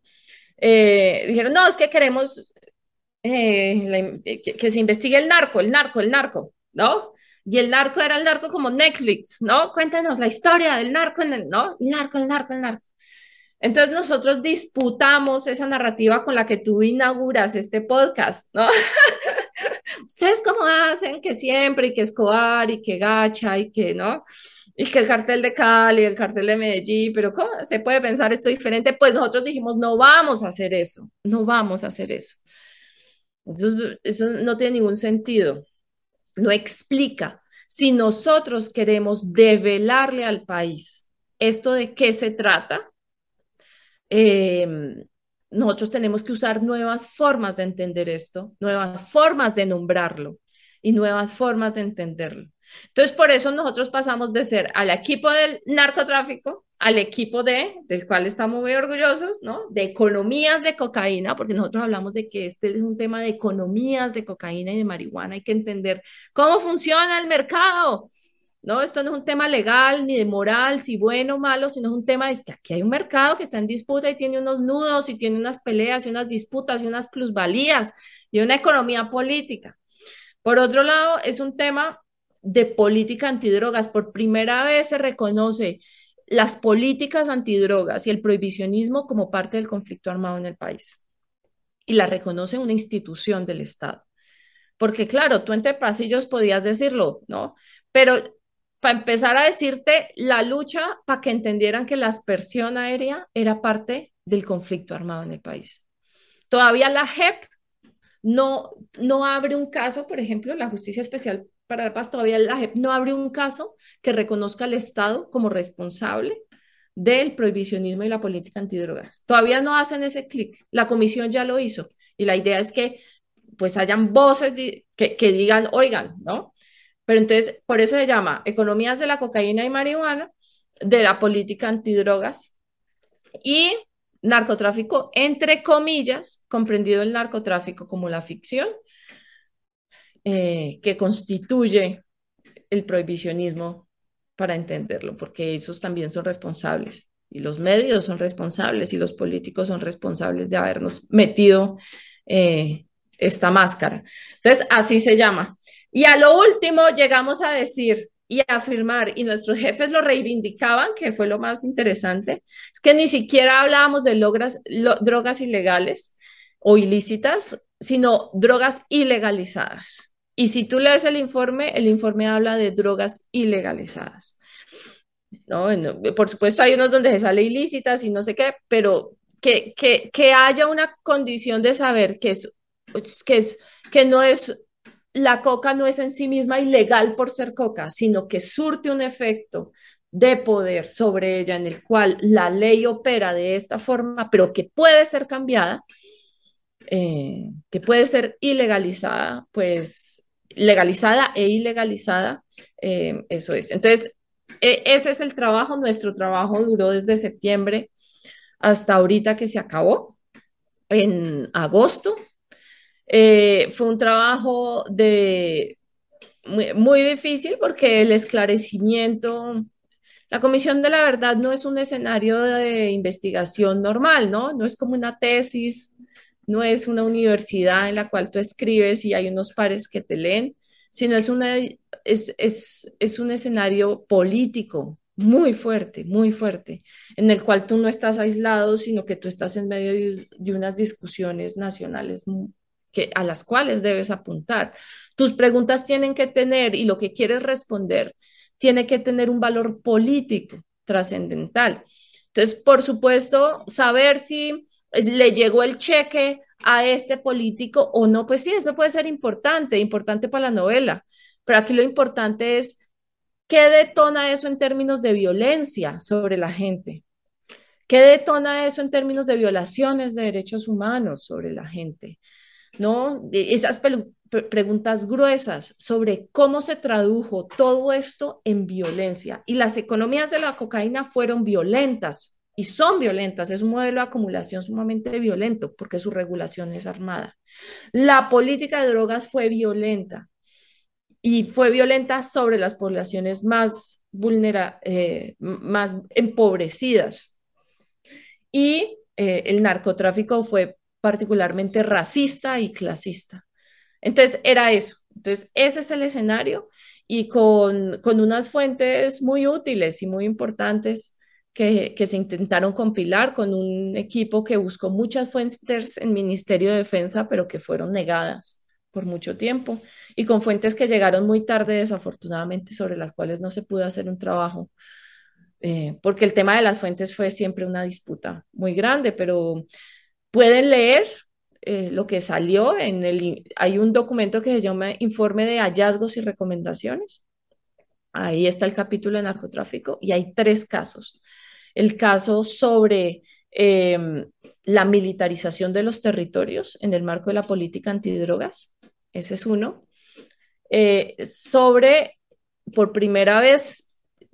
F: eh, dijeron, no, es que queremos eh, la, que, que se investigue el narco, el narco, el narco, ¿no? y el narco era el narco como Netflix, ¿no? Cuéntanos la historia del narco, en el, ¿no? El narco, el narco, el narco. Entonces nosotros disputamos esa narrativa con la que tú inauguras este podcast, ¿no? Ustedes cómo hacen que siempre y que Escobar y que Gacha y que, ¿no? Y que el cartel de Cali, el cartel de Medellín, pero ¿cómo se puede pensar esto diferente? Pues nosotros dijimos, no vamos a hacer eso, no vamos a hacer eso. Eso, eso no tiene ningún sentido, no explica. Si nosotros queremos develarle al país esto de qué se trata, eh, nosotros tenemos que usar nuevas formas de entender esto, nuevas formas de nombrarlo y nuevas formas de entenderlo. Entonces, por eso nosotros pasamos de ser al equipo del narcotráfico, al equipo de, del cual estamos muy orgullosos, ¿no? De economías de cocaína, porque nosotros hablamos de que este es un tema de economías de cocaína y de marihuana, hay que entender cómo funciona el mercado, no, esto no es un tema legal ni de moral, si bueno o malo, sino es un tema de que aquí hay un mercado que está en disputa y tiene unos nudos y tiene unas peleas y unas disputas y unas plusvalías y una economía política. Por otro lado, es un tema de política antidrogas. Por primera vez se reconoce las políticas antidrogas y el prohibicionismo como parte del conflicto armado en el país. Y la reconoce una institución del Estado. Porque claro, tú entre pasillos podías decirlo, ¿no? Pero para empezar a decirte la lucha para que entendieran que la aspersión aérea era parte del conflicto armado en el país. Todavía la JEP no, no abre un caso, por ejemplo, la Justicia Especial para la Paz, todavía la JEP no abre un caso que reconozca al Estado como responsable del prohibicionismo y la política antidrogas. Todavía no hacen ese clic. La comisión ya lo hizo y la idea es que pues hayan voces que, que digan, oigan, ¿no? Pero entonces, por eso se llama economías de la cocaína y marihuana, de la política antidrogas y narcotráfico, entre comillas, comprendido el narcotráfico como la ficción eh, que constituye el prohibicionismo para entenderlo, porque esos también son responsables y los medios son responsables y los políticos son responsables de habernos metido eh, esta máscara. Entonces, así se llama. Y a lo último llegamos a decir y a afirmar, y nuestros jefes lo reivindicaban, que fue lo más interesante, es que ni siquiera hablábamos de drogas ilegales o ilícitas, sino drogas ilegalizadas. Y si tú lees el informe, el informe habla de drogas ilegalizadas. ¿no? Por supuesto, hay unos donde se sale ilícitas y no sé qué, pero que, que, que haya una condición de saber que, es, que, es, que no es la coca no es en sí misma ilegal por ser coca, sino que surte un efecto de poder sobre ella en el cual la ley opera de esta forma, pero que puede ser cambiada, eh, que puede ser ilegalizada, pues legalizada e ilegalizada, eh, eso es. Entonces, e, ese es el trabajo, nuestro trabajo duró desde septiembre hasta ahorita que se acabó, en agosto, eh, fue un trabajo de, muy, difícil porque el esclarecimiento, la Comisión de la Verdad no es un escenario de investigación normal, ¿no? No es como una tesis, no es una universidad en la cual tú escribes y hay unos pares que te leen, sino es, una, es, es, es un escenario político muy fuerte, muy fuerte, en el cual tú no estás aislado, sino que tú estás en medio de, de unas discusiones nacionales que, a las cuales debes apuntar. Tus preguntas tienen que tener y lo que quieres responder tiene que tener un valor político trascendental. Entonces, por supuesto, saber si le llegó el cheque a este político o no, pues sí, eso puede ser importante, importante para la novela, pero aquí lo importante es qué detona eso en términos de violencia sobre la gente, qué detona eso en términos de violaciones de derechos humanos sobre la gente, ¿no? Esas preguntas gruesas sobre cómo se tradujo todo esto en violencia. Y las economías de la cocaína fueron violentas y son violentas. Es un modelo de acumulación sumamente violento porque su regulación es armada. La política de drogas fue violenta y fue violenta sobre las poblaciones más vulnerables, eh, más empobrecidas. Y eh, el narcotráfico fue particularmente racista y clasista. Entonces, era eso. Entonces, ese es el escenario y con, con unas fuentes muy útiles y muy importantes que, que, se intentaron compilar con un equipo que buscó muchas fuentes en Ministerio de Defensa, pero que fueron negadas por mucho tiempo, y con fuentes que llegaron muy tarde, desafortunadamente, sobre las cuales no se pudo hacer un trabajo, eh, porque el tema de las fuentes fue siempre una disputa muy grande, pero Pueden leer eh, lo que salió en el, hay un documento que se llama Informe de Hallazgos y Recomendaciones. Ahí está el capítulo de narcotráfico y hay tres casos. El caso sobre em, la militarización de los territorios en el marco de la política antidrogas, ese es uno. Eh, sobre, por primera vez,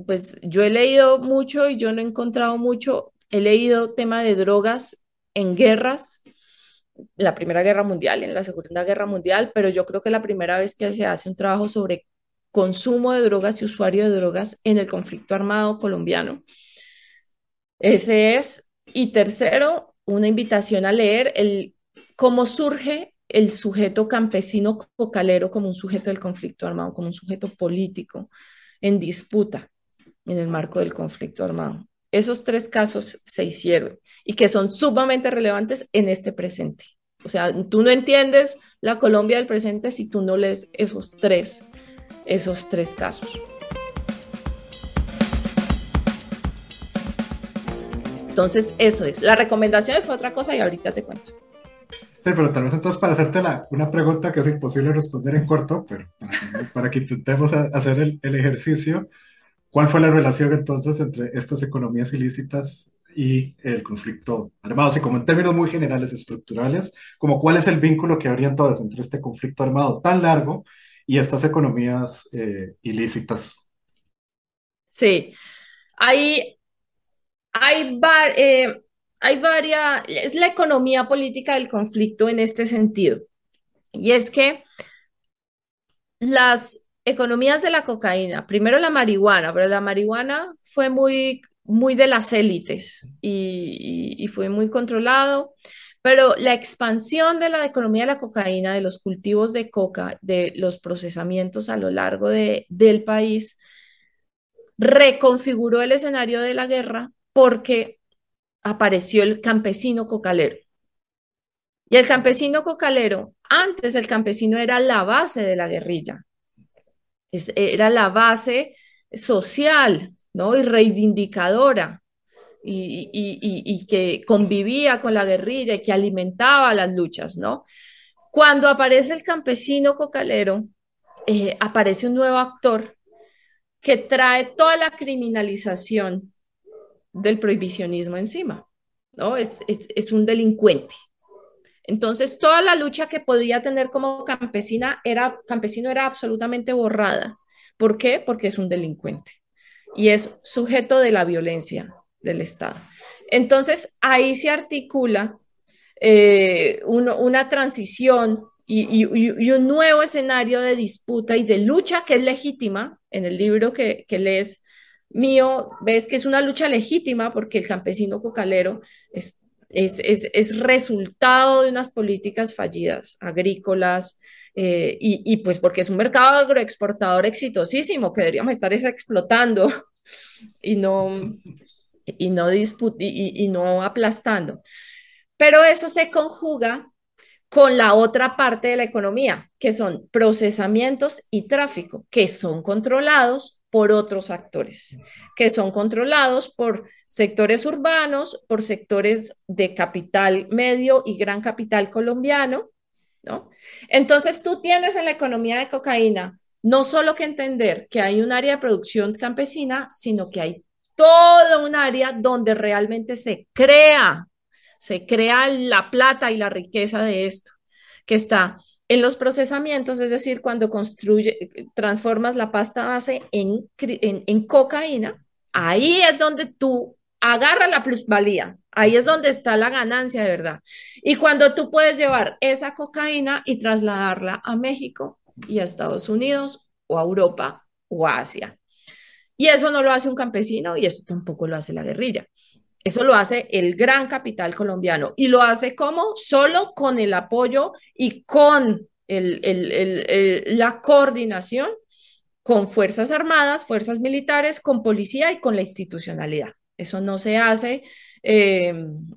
F: pues yo he leído mucho y yo no he encontrado mucho, he leído tema de drogas en guerras, la Primera Guerra Mundial y en la Segunda Guerra Mundial, pero yo creo que la primera vez que se hace un trabajo sobre consumo de drogas y usuario de drogas en el conflicto armado colombiano. Ese es. Y tercero, una invitación a leer el, cómo surge el sujeto campesino cocalero como un sujeto del conflicto armado, como un sujeto político en disputa en el marco del conflicto armado. Esos tres casos se hicieron y que son sumamente relevantes en este presente. O sea, tú no entiendes la Colombia del presente si tú no lees esos tres, esos tres casos. Entonces, eso es. La recomendación fue otra cosa y ahorita te cuento.
A: Sí, pero tal vez entonces para hacerte la, una pregunta que es imposible responder en corto, pero para, que intentemos hacer el, el, ejercicio, ¿cuál fue la relación entonces entre estas economías ilícitas y el conflicto armado? Así como en términos muy generales, estructurales, como cuál es el vínculo que habría entonces entre este conflicto armado tan largo y estas economías eh, ilícitas.
F: Sí, hay, hay, eh, hay varias, es la economía política del conflicto en este sentido. Y es que las economías de la cocaína, primero la marihuana, pero la marihuana fue muy, muy de las élites y, fue muy controlado. Pero la expansión de la economía de la cocaína, de los cultivos de coca, de los procesamientos a lo largo de, del país, reconfiguró el escenario de la guerra porque apareció el campesino cocalero. Y el campesino cocalero, antes el campesino era la base de la guerrilla, era la base social ¿no? y reivindicadora y, que convivía con la guerrilla y que alimentaba las luchas. ¿no? Cuando aparece el campesino cocalero, eh, aparece un nuevo actor que trae toda la criminalización del prohibicionismo encima, ¿no? Es, es, un delincuente. Entonces, toda la lucha que podía tener como campesina era, campesino era absolutamente borrada. ¿Por qué? Porque es un delincuente y es sujeto de la violencia del Estado. Entonces, ahí se articula eh, una transición y, un nuevo escenario de disputa y de lucha que es legítima. En el libro que, que lees, mío, ves que es una lucha legítima porque el campesino cocalero es, es, es, es resultado de unas políticas fallidas, agrícolas, eh, y, y, pues porque es un mercado agroexportador exitosísimo que deberíamos estar explotando y no, y no, y, y no aplastando. Pero eso se conjuga con la otra parte de la economía, que son procesamientos y tráfico, que son controlados por otros actores, que son controlados por sectores urbanos, por sectores de capital medio y gran capital colombiano, ¿no? Entonces tú tienes en la economía de cocaína no solo que entender que hay un área de producción campesina, sino que hay todo un área donde realmente se crea, se crea la plata y la riqueza de esto, que está en los procesamientos, es decir, cuando construye, transformas la pasta base en, cocaína, ahí es donde tú agarras la plusvalía, ahí es donde está la ganancia de verdad. Y cuando tú puedes llevar esa cocaína y trasladarla a México y a Estados Unidos o a Europa o a Asia. Y eso no lo hace un campesino y eso tampoco lo hace la guerrilla. Eso lo hace el gran capital colombiano y lo hace como solo con el apoyo y con la coordinación con Fuerzas Armadas, Fuerzas Militares, con policía y con la institucionalidad. Eso no se hace eh,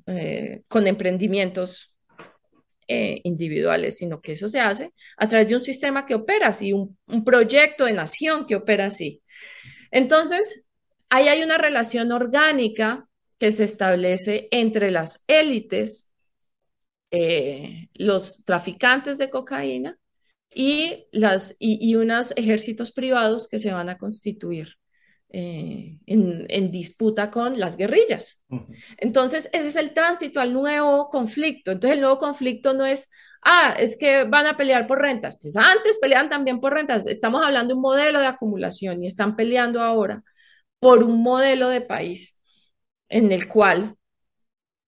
F: eh, con emprendimientos eh, individuales, sino que eso se hace a través de un sistema que opera así, un, un proyecto de nación que opera así. Entonces, ahí hay una relación orgánica que se establece entre las élites, eh, los traficantes de cocaína y, las, y, unos ejércitos privados que se van a constituir eh, en, disputa con las guerrillas. Entonces, ese es el tránsito al nuevo conflicto. Entonces, el nuevo conflicto no es, ah, es que van a pelear por rentas. Pues antes peleaban también por rentas. Estamos hablando de un modelo de acumulación y están peleando ahora por un modelo de país en el cual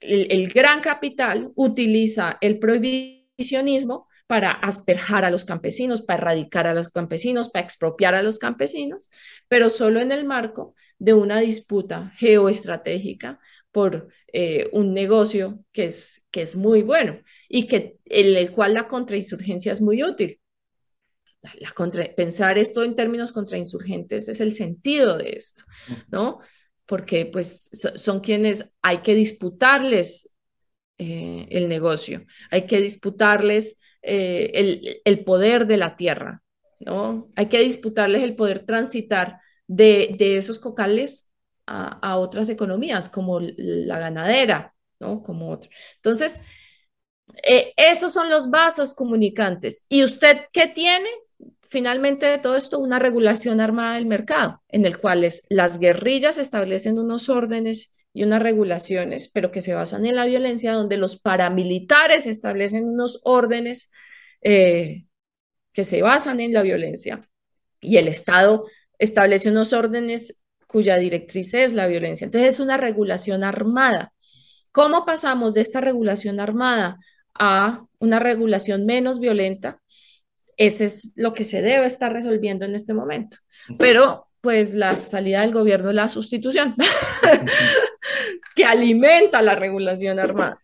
F: el, gran capital utiliza el prohibicionismo para asperjar a los campesinos, para erradicar a los campesinos, para expropiar a los campesinos, pero solo en el marco de una disputa geoestratégica por eh, un negocio que es, que es muy bueno y que en el cual la contrainsurgencia es muy útil. La, contra, pensar esto en términos contrainsurgentes es el sentido de esto, ¿no? Porque pues son quienes hay que disputarles eh, el negocio, hay que disputarles eh, el, el, poder de la tierra, ¿no? Hay que disputarles el poder transitar de, de esos cocales a, otras economías, como la ganadera, ¿no? Como otro. Entonces, eh, esos son los vasos comunicantes. ¿Y usted qué tiene? Finalmente de todo esto, una regulación armada del mercado, en el cual las guerrillas establecen unos órdenes y unas regulaciones, pero que se basan en la violencia, donde los paramilitares establecen unos órdenes eh, que se basan en la violencia y el Estado establece unos órdenes cuya directriz es la violencia. Entonces es una regulación armada. ¿Cómo pasamos de esta regulación armada a una regulación menos violenta? Ese es lo que se debe estar resolviendo en este momento. Pero pues la salida del gobierno es la sustitución, que alimenta la regulación armada.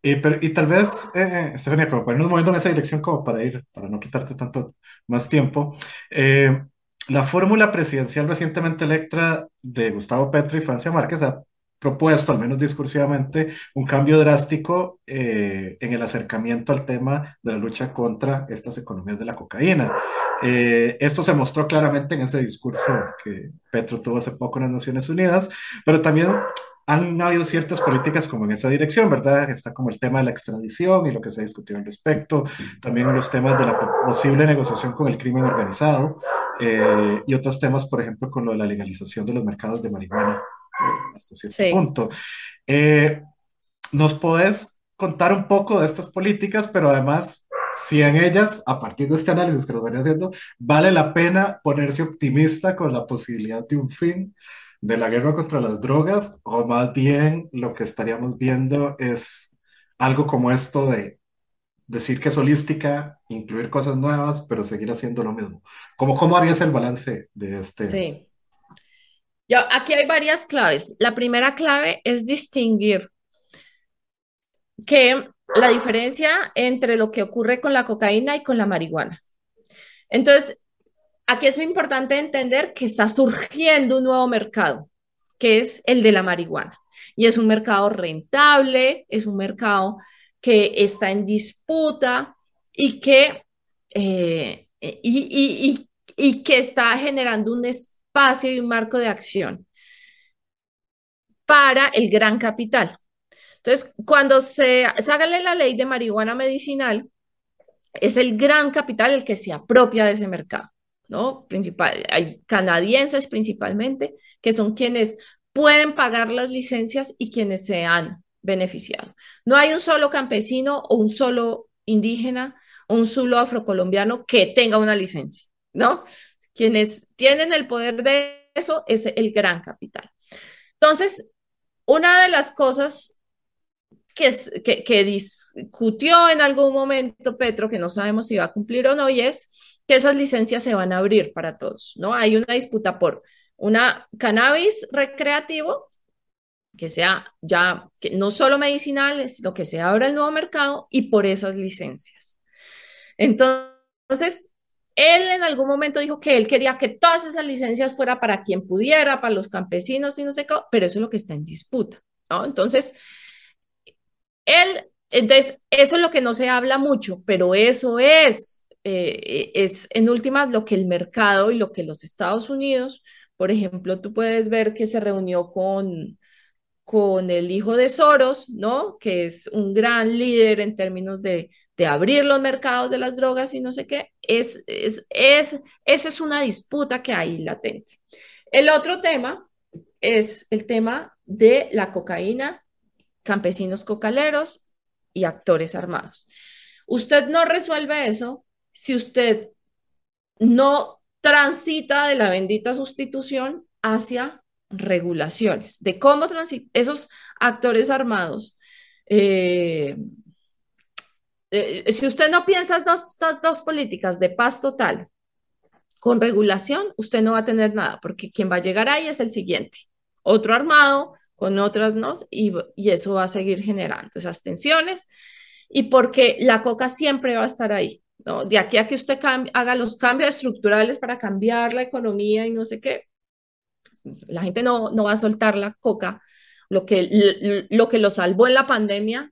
A: Y, y tal vez, eh, Estefania, como para irnos moviendo en esa dirección, como para ir, para no quitarte tanto más tiempo, eh, la fórmula presidencial recientemente electa de Gustavo Petro y Francia Márquez ha propuesto, al menos discursivamente, un cambio drástico eh, en el acercamiento al tema de la lucha contra estas economías de la cocaína. Eh, esto se mostró claramente en ese discurso que Petro tuvo hace poco en las Naciones Unidas, pero también han habido ciertas políticas como en esa dirección, ¿verdad? Está como el tema de la extradición y lo que se ha discutido al respecto, también los temas de la posible negociación con el crimen organizado eh, y otros temas, por ejemplo, con lo de la legalización de los mercados de marihuana hasta cierto punto. Eh, ¿Nos podés contar un poco de estas políticas, pero además si en ellas, a partir de este análisis que nos venía haciendo, vale la pena ponerse optimista con la posibilidad de un fin de la guerra contra las drogas o más bien lo que estaríamos viendo es algo como esto de decir que es holística, incluir cosas nuevas, pero seguir haciendo lo mismo. ¿Cómo, cómo harías el balance de este?
F: Sí. Aquí hay varias claves. La primera clave es distinguir que la diferencia entre lo que ocurre con la cocaína y con la marihuana. Entonces, aquí es importante entender que está surgiendo un nuevo mercado, que es el de la marihuana. Y es un mercado rentable, es un mercado que está en disputa y que, eh, y, que está generando un espacio y un marco de acción para el gran capital. Entonces, cuando se, haga la ley de marihuana medicinal, es el gran capital el que se apropia de ese mercado. ¿no? Principal, hay canadienses principalmente, que son quienes pueden pagar las licencias y quienes se han beneficiado. No hay un solo campesino o un solo indígena o un solo afrocolombiano que tenga una licencia, ¿no? Quienes tienen el poder de eso es el gran capital. Entonces, una de las cosas que, que, que discutió en algún momento Petro, que no sabemos si va a cumplir o no, y es que esas licencias se van a abrir para todos, ¿no? Hay una disputa por una cannabis recreativo que sea ya que no solo medicinal, sino que se abra el nuevo mercado y por esas licencias. Entonces, él en algún momento dijo que él quería que todas esas licencias fuera para quien pudiera, para los campesinos y no sé qué, pero eso es lo que está en disputa, ¿no? Entonces, él, entonces, eso es lo que no se habla mucho, pero eso es eh, es en últimas lo que el mercado y lo que los Estados Unidos, por ejemplo, tú puedes ver que se reunió con, con el hijo de Soros, ¿no? Que es un gran líder en términos de, de abrir los mercados de las drogas y no sé qué. Es, es, es, esa es una disputa que hay latente. El otro tema es el tema de la cocaína, campesinos cocaleros y actores armados. Usted no resuelve eso si usted no transita de la bendita sustitución hacia regulaciones, de cómo esos actores armados. Eh, eh, si usted no piensa estas dos políticas de paz total con regulación, usted no va a tener nada, porque quien va a llegar ahí es el siguiente, otro armado con otras no, y, y eso va a seguir generando esas tensiones, y porque la coca siempre va a estar ahí, ¿no? De aquí a que usted haga los cambios estructurales para cambiar la economía y no sé qué, la gente no, no va a soltar la coca, lo que, lo que lo salvó en la pandemia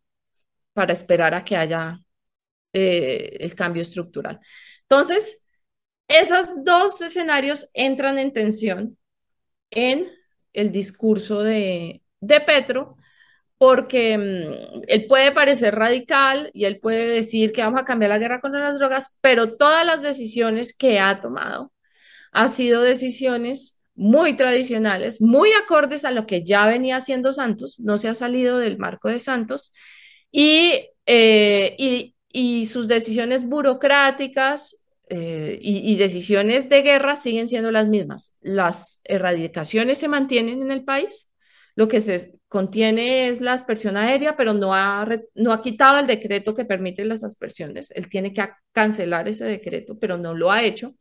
F: para esperar a que haya eh, el cambio estructural. Entonces, esos dos escenarios entran en tensión en el discurso de, de Petro, porque mm, él puede parecer radical y él puede decir que vamos a cambiar la guerra contra las drogas, pero todas las decisiones que ha tomado han sido decisiones muy tradicionales, muy acordes a lo que ya venía haciendo Santos, no se ha salido del marco de Santos, y, eh, y, sus decisiones burocráticas eh, y, y, decisiones de guerra siguen siendo las mismas. Las erradicaciones se mantienen en el país, lo que se contiene es la aspersión aérea, pero no ha, no ha quitado el decreto que permite las aspersiones. Él tiene que cancelar ese decreto, pero no lo ha hecho.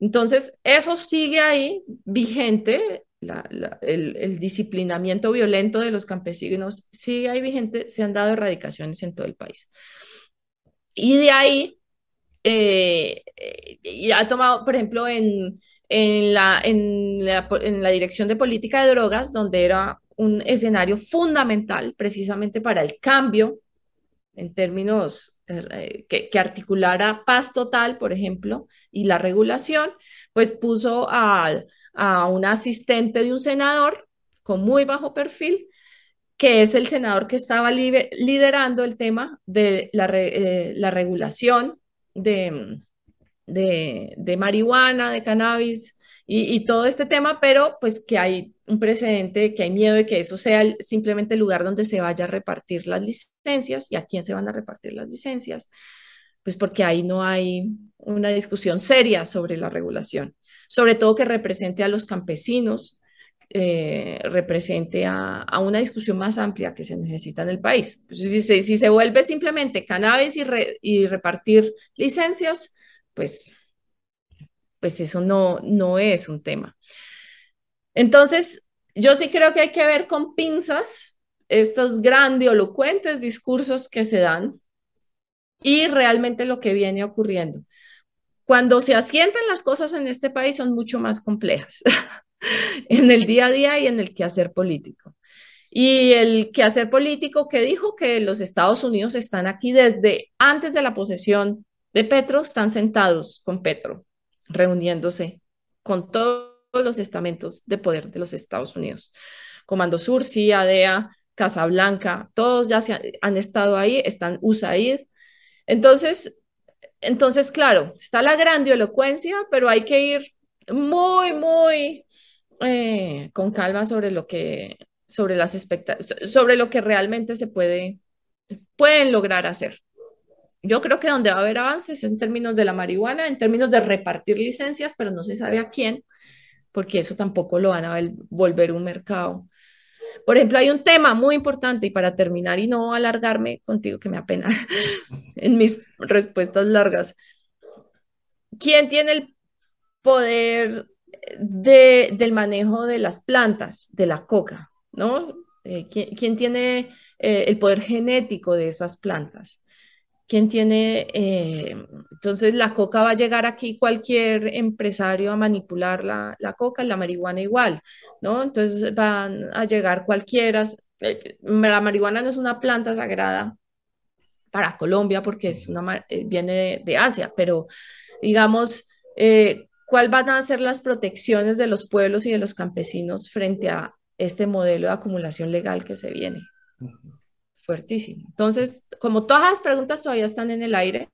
F: Entonces, eso sigue ahí vigente, el, disciplinamiento violento de los campesinos sigue ahí vigente, se han dado erradicaciones en todo el país. Y de ahí, eh, y ha tomado, por ejemplo, en, la, Dirección de Política de Drogas, donde era un escenario fundamental precisamente para el cambio en términos eh, que, que, articulara paz total, por ejemplo, y la regulación, pues puso a, a un asistente de un senador con muy bajo perfil, que es el senador que estaba liderando el tema de la, eh, la regulación de, de, de, marihuana, de cannabis y, todo este tema, pero pues que hay un precedente, que hay miedo de que eso sea simplemente el lugar donde se vaya a repartir las licencias y a quién se van a repartir las licencias, pues porque ahí no hay una discusión seria sobre la regulación, sobre todo que represente a los campesinos, eh, represente a, una discusión más amplia que se necesita en el país. Pues si, se, si se vuelve simplemente cannabis y repartir licencias, pues, pues eso no, no es un tema. Entonces, yo sí creo que hay que ver con pinzas estos grandilocuentes discursos que se dan y realmente lo que viene ocurriendo. Cuando se asientan las cosas en este país son mucho más complejas en el día a día y en el quehacer político. Y el quehacer político que dijo que los Estados Unidos están aquí desde antes de la posesión de Petro, están sentados con Petro, reuniéndose con todos los estamentos de poder de los Estados Unidos. Comando Sur, CIA, DEA, Casablanca, todos ya han, estado ahí, están USAID. Entonces, entonces, claro, está la grandilocuencia, pero hay que ir muy, muy eh, con calma sobre lo que, sobre las sobre lo que realmente se puede, pueden lograr hacer. Yo creo que donde va a haber avances en términos de la marihuana, en términos de repartir licencias, pero no se sabe a quién, porque eso tampoco lo van a volver un mercado. Por ejemplo, hay un tema muy importante y para terminar y no alargarme contigo, que me apena en mis respuestas largas. ¿Quién tiene el poder de, del manejo de las plantas, de la coca? ¿no? Eh, ¿quién, ¿quién, tiene eh, el poder genético de esas plantas? ¿Quién tiene? Eh, entonces la coca va a llegar aquí cualquier empresario a manipular la, la, coca, la marihuana igual, ¿no? Entonces van a llegar cualquiera. Eh, la marihuana no es una planta sagrada para Colombia porque es una, eh, viene de, de, Asia, pero digamos, eh, ¿cuáles van a ser las protecciones de los pueblos y de los campesinos frente a este modelo de acumulación legal que se viene? Uh -huh fuertísimo. Entonces, como todas las preguntas todavía están en el aire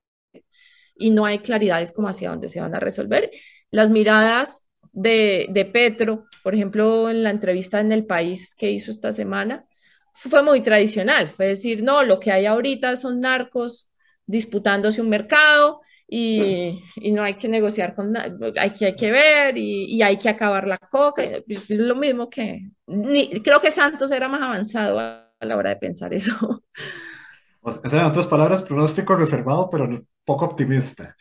F: y no hay claridades como hacia dónde se van a resolver, las miradas de, de Petro, por ejemplo, en la entrevista en El País que hizo esta semana, fue muy tradicional, fue decir, no, lo que hay ahorita son narcos disputándose un mercado y, y, no hay que negociar con hay que, hay que ver y, y, hay que acabar la coca. Es lo mismo que, ni, creo que Santos era más avanzado a la hora de pensar eso.
A: O sea, en otras palabras, pronóstico reservado, pero poco optimista.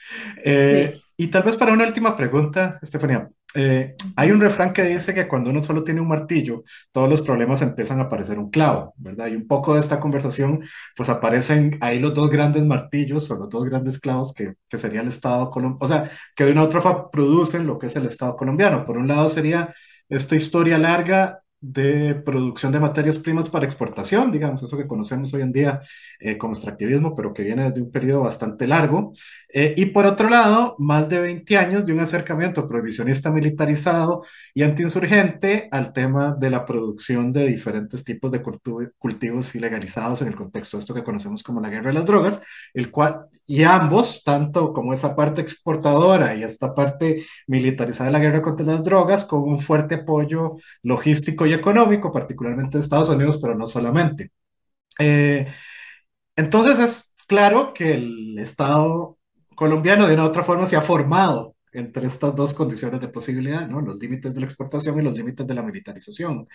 A: Eh, sí. Y tal vez para una última pregunta, Estefanía, Eh, hay un refrán que dice que cuando uno solo tiene un martillo, todos los problemas empiezan a parecer un clavo, ¿verdad? Y un poco de esta conversación, pues aparecen ahí los dos grandes martillos o los dos grandes clavos que, que sería el Estado colombiano, o sea, que de una u otra forma producen lo que es el Estado colombiano. Por un lado sería esta historia larga de producción de materias primas para exportación, digamos, eso que conocemos hoy en día eh, como extractivismo, pero que viene desde un periodo bastante largo. Eh, y por otro lado, más de 20 años de un acercamiento prohibicionista militarizado y antiinsurgente al tema de la producción de diferentes tipos de cultivos ilegalizados en el contexto de esto que conocemos como la guerra de las drogas, el cual, y ambos, tanto como esa parte exportadora y esta parte militarizada de la guerra contra las drogas, con un fuerte apoyo logístico y económico, particularmente de Estados Unidos, pero no solamente. Eh, entonces es claro que el Estado colombiano de una u otra forma se ha formado entre estas dos condiciones de posibilidad, ¿no? Los límites de la exportación y los límites de la militarización.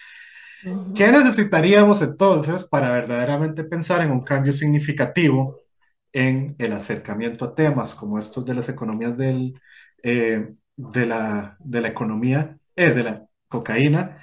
A: ¿Qué necesitaríamos entonces para verdaderamente pensar en un cambio significativo en el acercamiento a temas como estos de las economías del, eh, de, la, de la economía, eh, de la cocaína,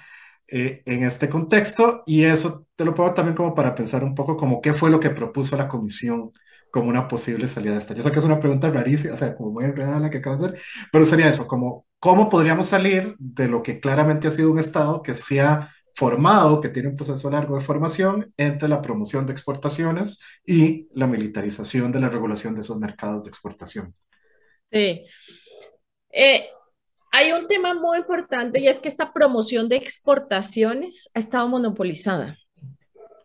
A: eh, en este contexto y eso te lo pongo también como para pensar un poco como qué fue lo que propuso la comisión como una posible salida de esta. Yo sé que es una pregunta rarísima, o sea, como muy enredada la que acabas de hacer, pero sería eso, como cómo podríamos salir de lo que claramente ha sido un Estado que se ha formado, que tiene un proceso largo de formación entre la promoción de exportaciones y la militarización de la regulación de esos mercados de exportación.
F: Sí. Eh, hay un tema muy importante y es que esta promoción de exportaciones ha estado monopolizada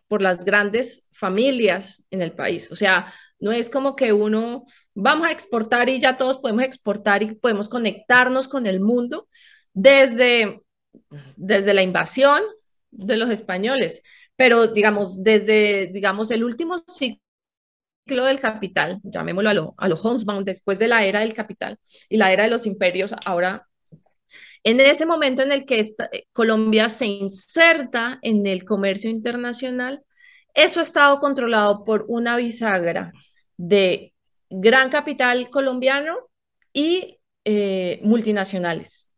F: por las grandes familias en el país. O sea, no es como que uno vamos a exportar y ya todos podemos exportar y podemos conectarnos con el mundo desde, desde la invasión de los españoles, pero digamos, desde digamos, el último ciclo del capital, llamémoslo a lo, a lo después de la era del capital y la era de los imperios, ahora en ese momento en el que eh, Colombia se inserta en el comercio internacional, eso ha estado controlado por una bisagra de gran capital colombiano y eh, multinacionales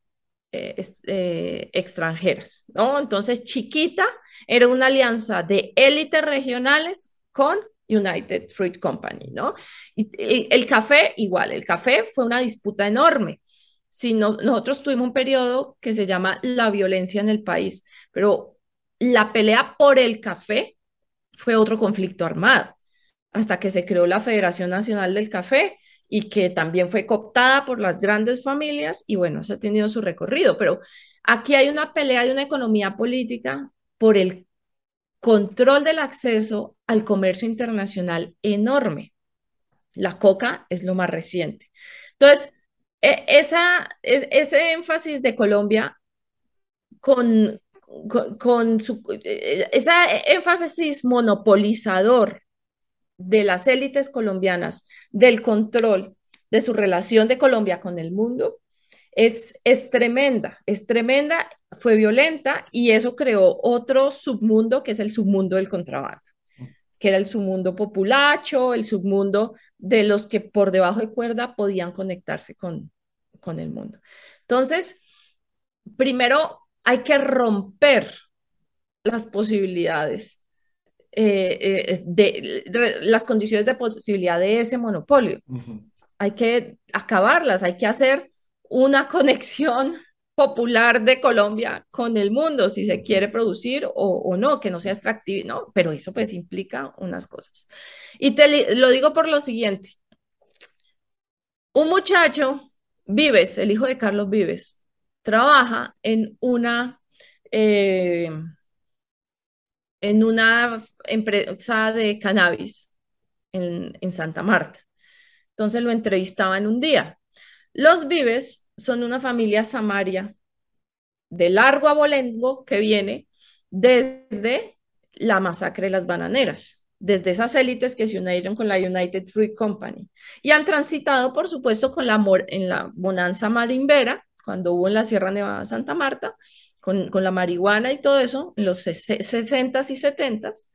F: eh, extranjeras, ¿no? Entonces, Chiquita era una alianza de élites regionales con United Fruit Company, ¿no? el café, igual, el café fue una disputa enorme si nosotros tuvimos un periodo que se llama la violencia en el país, pero la pelea por el café fue otro conflicto armado, hasta que se creó la Federación Nacional del Café y que también fue cooptada por las grandes familias y bueno, se ha tenido su recorrido, pero aquí hay una pelea de una economía política por el control del acceso al comercio internacional enorme. La coca es lo más reciente. Entonces, e, ese énfasis de Colombia con, con, su, e, ese énfasis monopolizador de las élites colombianas, del control de su relación de Colombia con el mundo, es, es tremenda, es tremenda, fue violenta y eso creó otro submundo que es el submundo del contrabando que era el submundo populacho, el submundo de los que por debajo de cuerda podían conectarse con, con el mundo. Entonces, primero hay que romper las posibilidades eh, eh, de, las condiciones de posibilidad de ese monopolio. Hay que acabarlas, hay que hacer una conexión popular de Colombia con el mundo, si se quiere producir o, no, que no sea extractivo, ¿no? Pero eso pues implica unas cosas. Y te lo digo por lo siguiente. Un muchacho Vives, el hijo de Carlos Vives, trabaja en una, eh, en una empresa de cannabis en, en Santa Marta. Entonces lo entrevistaban un día. Los Vives son una familia samaria de largo abolengo que viene desde la masacre de las bananeras desde esas élites que se unieron con la United Fruit Company y han transitado, por supuesto, con la, en la bonanza marimbera, cuando hubo en la Sierra Nevada Santa Marta, con, la marihuana y todo eso, en los 60s y 70s,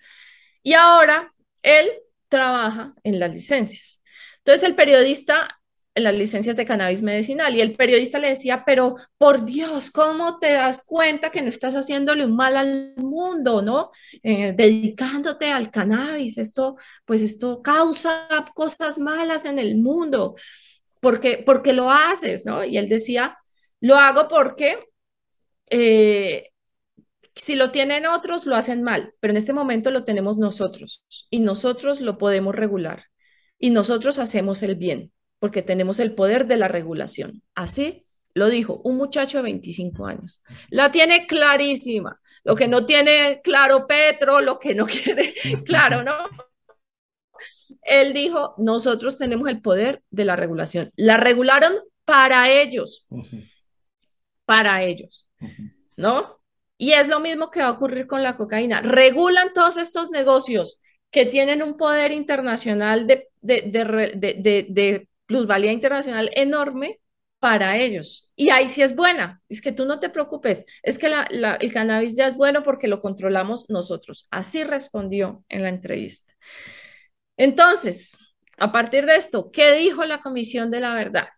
F: y ahora él trabaja en las licencias. Entonces el periodista las licencias de cannabis medicinal. Y el periodista le decía, pero por Dios, ¿cómo te das cuenta que no estás haciéndole un mal al mundo, ¿no? Eh, dedicándote al cannabis, esto, pues esto causa cosas malas en el mundo, porque, porque lo haces, ¿no? Y él decía, lo hago porque eh, si lo tienen otros, lo hacen mal, pero en este momento lo tenemos nosotros y nosotros lo podemos regular y nosotros hacemos el bien porque tenemos el poder de la regulación. Así lo dijo un muchacho de 25 años. La tiene clarísima. Lo que no tiene claro Petro, lo que no quiere claro, ¿no? Él dijo, nosotros tenemos el poder de la regulación. La regularon para ellos, para ellos, ¿no? Y es lo mismo que va a ocurrir con la cocaína. Regulan todos estos negocios que tienen un poder internacional de, de, de, de plusvalía internacional enorme para ellos. Y ahí sí es buena. Es que tú no te preocupes. Es que el cannabis ya es bueno porque lo controlamos nosotros. Así respondió en la entrevista. Entonces, a partir de esto, ¿qué dijo la Comisión de la Verdad?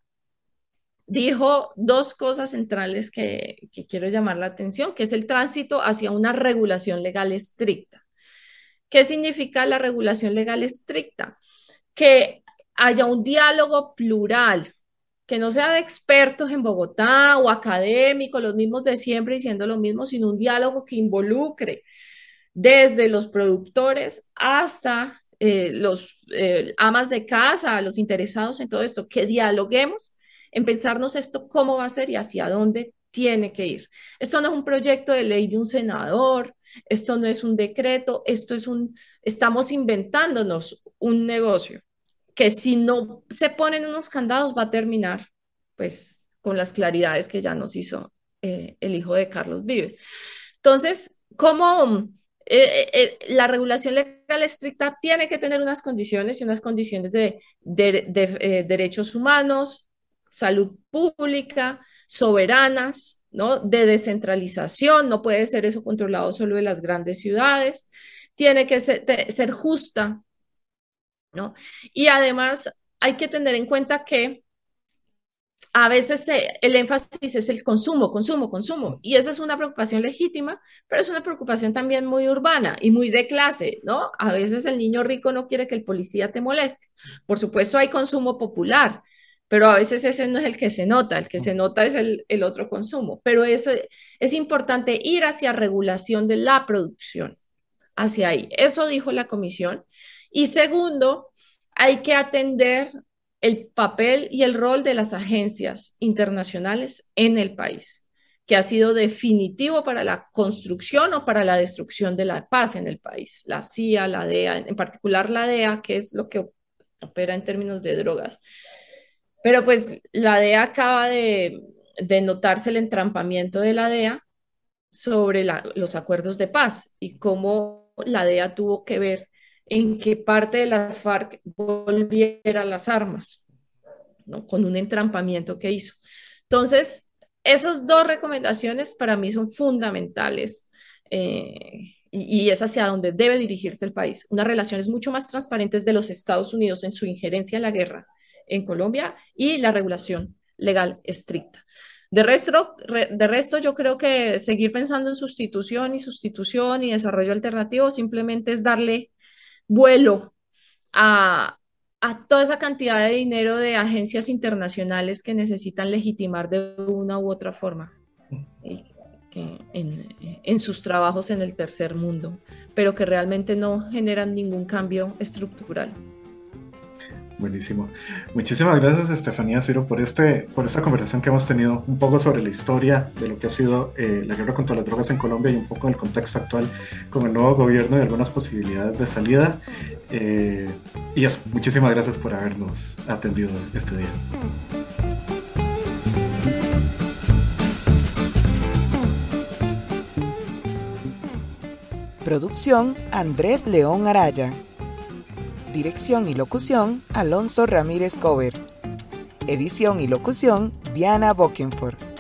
F: Dijo dos cosas centrales que, quiero llamar la atención, que es el tránsito hacia una regulación legal estricta. ¿Qué significa la regulación legal estricta? Que haya un diálogo plural, que no sea de expertos en Bogotá o académicos, los mismos de siempre diciendo lo mismo, sino un diálogo que involucre desde los productores hasta eh, los eh, amas de casa, los interesados en todo esto, que dialoguemos en pensarnos esto cómo va a ser y hacia dónde tiene que ir. Esto no es un proyecto de ley de un senador, esto no es un decreto, esto es un, estamos inventándonos un negocio que si no se ponen unos candados va a terminar pues con las claridades que ya nos hizo eh, el hijo de Carlos Vives. Entonces, ¿cómo eh, eh, la regulación legal estricta tiene que tener unas condiciones y unas condiciones de, de derechos humanos, salud pública, soberanas, ¿no? De descentralización, no puede ser eso controlado solo de las grandes ciudades, tiene que ser, justa ¿no? Y además hay que tener en cuenta que a veces el énfasis es el consumo, consumo, consumo. Y esa es una preocupación legítima, pero es una preocupación también muy urbana y muy de clase, ¿no? A veces el niño rico no quiere que el policía te moleste. Por supuesto hay consumo popular, pero a veces ese no es el que se nota, el que se nota es el, el otro consumo. Pero eso es importante ir hacia regulación de la producción, hacia ahí. Eso dijo la comisión y segundo, hay que atender el papel y el rol de las agencias internacionales en el país, que ha sido definitivo para la construcción o para la destrucción de la paz en el país. La CIA, la DEA, en particular la DEA, que es lo que opera en términos de drogas. Pero pues la DEA acaba de, notarse el entrampamiento de la DEA sobre los acuerdos de paz y cómo la DEA tuvo que ver en que parte de las FARC volviera a las armas, con un entrampamiento que hizo. Entonces, esas dos recomendaciones para mí son fundamentales eh, y, y, es hacia donde debe dirigirse el país. Unas relaciones mucho más transparentes de los Estados Unidos en su injerencia en la guerra en Colombia y la regulación legal estricta. De resto, de resto, yo creo que seguir pensando en sustitución y sustitución y desarrollo alternativo simplemente es darle vuelo a, toda esa cantidad de dinero de agencias internacionales que necesitan legitimar de una u otra forma en, en, sus trabajos en el tercer mundo, pero que realmente no generan ningún cambio estructural.
A: Buenísimo. Muchísimas gracias, Estefanía Ciro, por, este, por esta conversación que hemos tenido un poco sobre la historia de lo que ha sido eh, la guerra contra las drogas en Colombia y un poco el contexto actual con el nuevo gobierno y algunas posibilidades de salida. Eh, y eso, muchísimas gracias por habernos atendido este día.
G: Producción Andrés León Araya. Dirección y locución, Alonso Ramírez Cover. Edición y locución, Diana Bokenford.